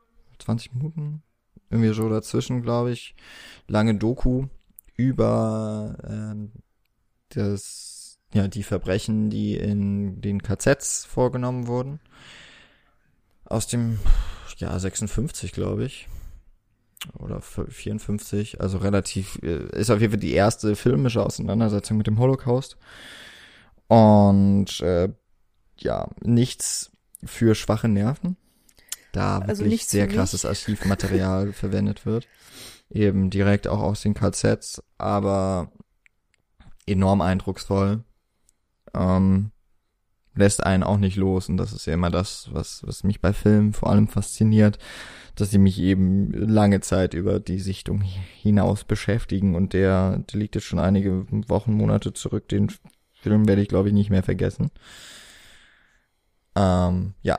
20 Minuten, irgendwie so dazwischen, glaube ich, lange Doku über ähm, das, ja, die Verbrechen, die in den KZs vorgenommen wurden. Aus dem Jahr 56, glaube ich. Oder 54, also relativ, äh, ist auf jeden Fall die erste filmische Auseinandersetzung mit dem Holocaust. Und äh, ja, nichts für schwache Nerven. Da Also wirklich sehr krasses. Archivmaterial verwendet wird. Eben direkt auch aus den KZs, aber enorm eindrucksvoll. Ähm, lässt einen auch nicht los und das ist ja immer das, was, was mich bei Filmen vor allem fasziniert, dass sie mich eben lange Zeit über die Sichtung hinaus beschäftigen und der, der liegt jetzt schon einige Wochen, Monate zurück, den Film werde ich glaube ich nicht mehr vergessen. Ähm, ja,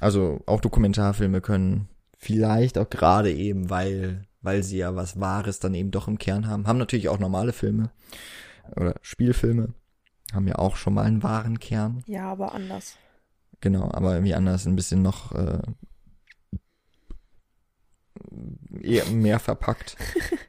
also auch Dokumentarfilme können vielleicht auch gerade eben, weil, weil sie ja was Wahres dann eben doch im Kern haben, haben natürlich auch normale Filme oder Spielfilme, haben ja auch schon mal einen wahren Kern. Ja, aber anders. Genau, aber irgendwie anders, ein bisschen noch äh, eher mehr verpackt.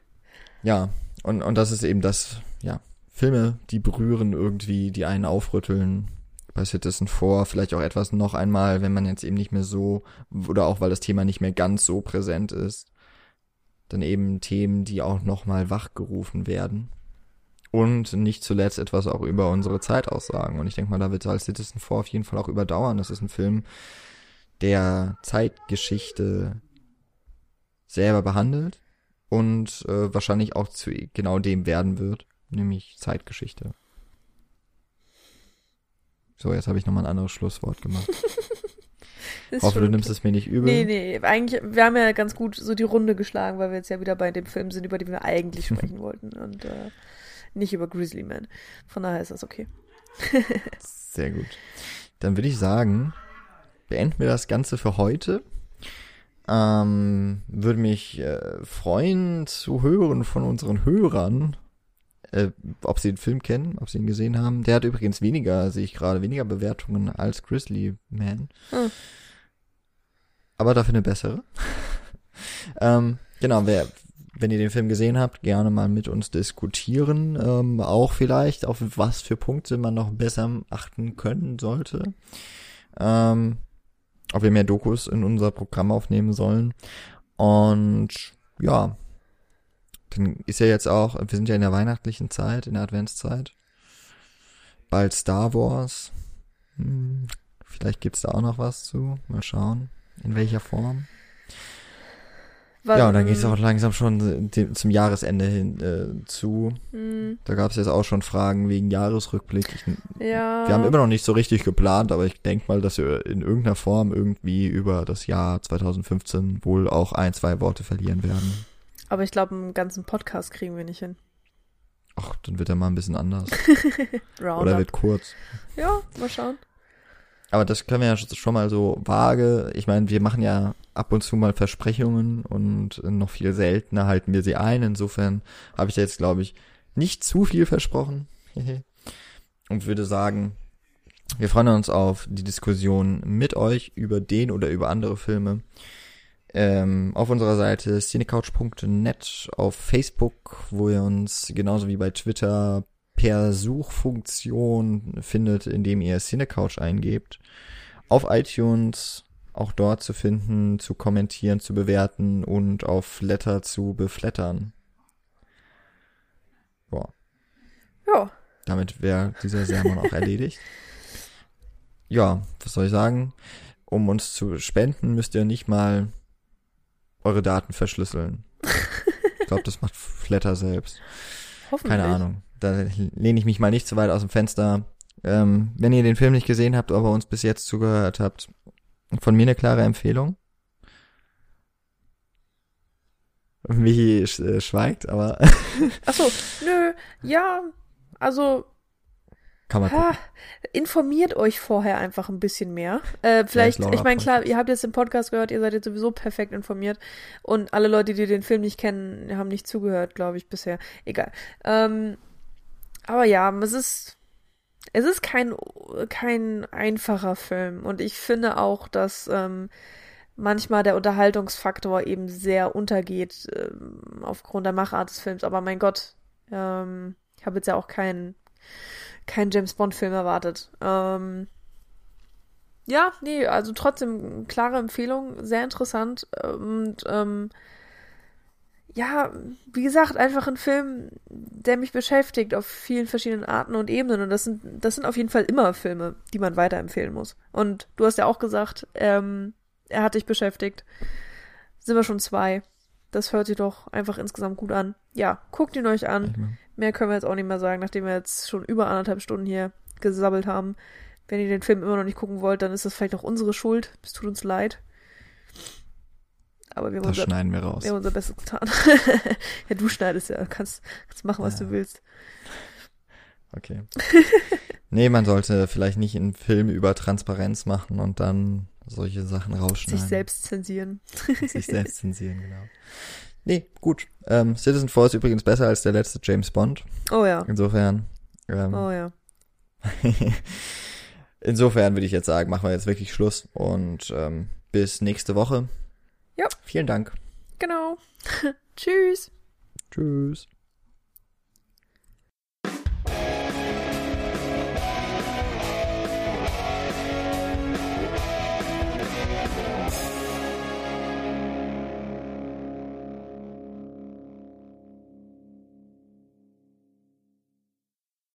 ja, und, und das ist eben das, ja, Filme, die berühren irgendwie, die einen aufrütteln. Bei Citizen 4 vielleicht auch etwas noch einmal, wenn man jetzt eben nicht mehr so, oder auch weil das Thema nicht mehr ganz so präsent ist. Dann eben Themen, die auch nochmal wachgerufen werden. Und nicht zuletzt etwas auch über unsere Zeit aussagen. Und ich denke mal, da wird als Citizen 4 auf jeden Fall auch überdauern. Das ist ein Film, der Zeitgeschichte selber behandelt und äh, wahrscheinlich auch zu genau dem werden wird, nämlich Zeitgeschichte. So, jetzt habe ich nochmal ein anderes Schlusswort gemacht. Hoffe, du nimmst okay. es mir nicht übel. Nee, nee, eigentlich, wir haben ja ganz gut so die Runde geschlagen, weil wir jetzt ja wieder bei dem Film sind, über den wir eigentlich sprechen wollten und äh, nicht über Grizzly Man. Von daher ist das okay. Sehr gut. Dann würde ich sagen, beenden wir das Ganze für heute. Ähm, würde mich äh, freuen zu hören von unseren Hörern, äh, ob sie den Film kennen, ob sie ihn gesehen haben. Der hat übrigens weniger, sehe ich gerade, weniger Bewertungen als Grizzly Man. Hm. Aber dafür eine bessere. ähm, genau, wer, wenn ihr den Film gesehen habt, gerne mal mit uns diskutieren. Ähm, auch vielleicht, auf was für Punkte man noch besser achten können sollte. Ähm, ob wir mehr Dokus in unser Programm aufnehmen sollen. Und ja, dann ist ja jetzt auch, wir sind ja in der weihnachtlichen Zeit, in der Adventszeit. Bald Star Wars. Hm, vielleicht gibt's da auch noch was zu. Mal schauen, in welcher Form. Weil, Ja, und dann geht's auch langsam schon dem- zum Jahresende hin äh, zu. Hm, Da gab's jetzt auch schon Fragen wegen Jahresrückblick. Ich, ja. wir haben immer noch nicht so richtig geplant, aber ich denke mal, dass wir in irgendeiner Form irgendwie über das Jahr 2015 wohl auch ein, zwei Worte verlieren werden. Aber ich glaube, einen ganzen Podcast kriegen wir nicht hin. Ach, dann wird er mal ein bisschen anders. Oder wird kurz. ja, mal schauen. Aber das können wir ja schon mal so vage. Ich meine, wir machen ja ab und zu mal Versprechungen und noch viel seltener halten wir sie ein. Insofern habe ich jetzt, glaube ich, nicht zu viel versprochen. und würde sagen, wir freuen uns auf die Diskussion mit euch über den oder über andere Filme. Ähm, auf unserer Seite cinecouch.net, auf Facebook, wo ihr uns genauso wie bei Twitter per Suchfunktion findet, indem ihr Cinecouch eingebt. Auf iTunes auch dort zu finden, zu kommentieren, zu bewerten und auf Flatter zu beflattern. Boah, Ja, damit wäre dieser Sermon auch erledigt. Ja, was soll ich sagen? Um uns zu spenden, müsst ihr nicht mal eure Daten verschlüsseln. Ich glaube, das macht Flatter selbst. hoffentlich. Keine Ahnung. Da lehne ich mich mal nicht zu weit aus dem Fenster. Ähm, wenn ihr den Film nicht gesehen habt, aber uns bis jetzt zugehört habt, von mir eine klare Empfehlung. Michi sch äh, schweigt, aber Achso, nö, ja, also kann man. Ha, informiert euch vorher einfach ein bisschen mehr. Äh, vielleicht, Laura ich meine, klar, ihr habt jetzt den Podcast gehört, ihr seid jetzt sowieso perfekt informiert. Und alle Leute, die den Film nicht kennen, haben nicht zugehört, glaube ich, bisher. Egal. Ähm, aber ja, es ist, es ist kein, kein einfacher Film. Und ich finde auch, dass ähm, manchmal der Unterhaltungsfaktor eben sehr untergeht ähm, aufgrund der Machart des Films. Aber mein Gott, ähm, ich habe jetzt ja auch keinen kein James Bond-Film erwartet. Ähm, ja, nee, also trotzdem klare Empfehlung, sehr interessant. Und ähm, ja, wie gesagt, einfach ein Film, der mich beschäftigt auf vielen verschiedenen Arten und Ebenen. Und das sind, das sind auf jeden Fall immer Filme, die man weiterempfehlen muss. Und du hast ja auch gesagt, ähm, er hat dich beschäftigt. Sind wir schon zwei. Das hört sich doch einfach insgesamt gut an. Ja, guckt ihn euch an. Mehr können wir jetzt auch nicht mehr sagen, nachdem wir jetzt schon über anderthalb Stunden hier gesabbelt haben. Wenn ihr den Film immer noch nicht gucken wollt, dann ist das vielleicht auch unsere Schuld. Es tut uns leid. Aber wir haben, Das unser, schneiden wir raus. wir haben unser Bestes getan. ja, du schneidest ja. Kannst, kannst machen, was Ja. du willst. Okay. nee, man sollte vielleicht nicht einen Film über Transparenz machen und dann solche Sachen rausschneiden. Sich selbst zensieren. Sich selbst zensieren, genau. Nee, gut. Ähm, Citizen Four ist übrigens besser als der letzte James Bond. Oh ja. Insofern, ähm, Oh ja. insofern würde ich jetzt sagen, machen wir jetzt wirklich Schluss und ähm, bis nächste Woche. Ja. Vielen Dank. Genau. Tschüss. Tschüss.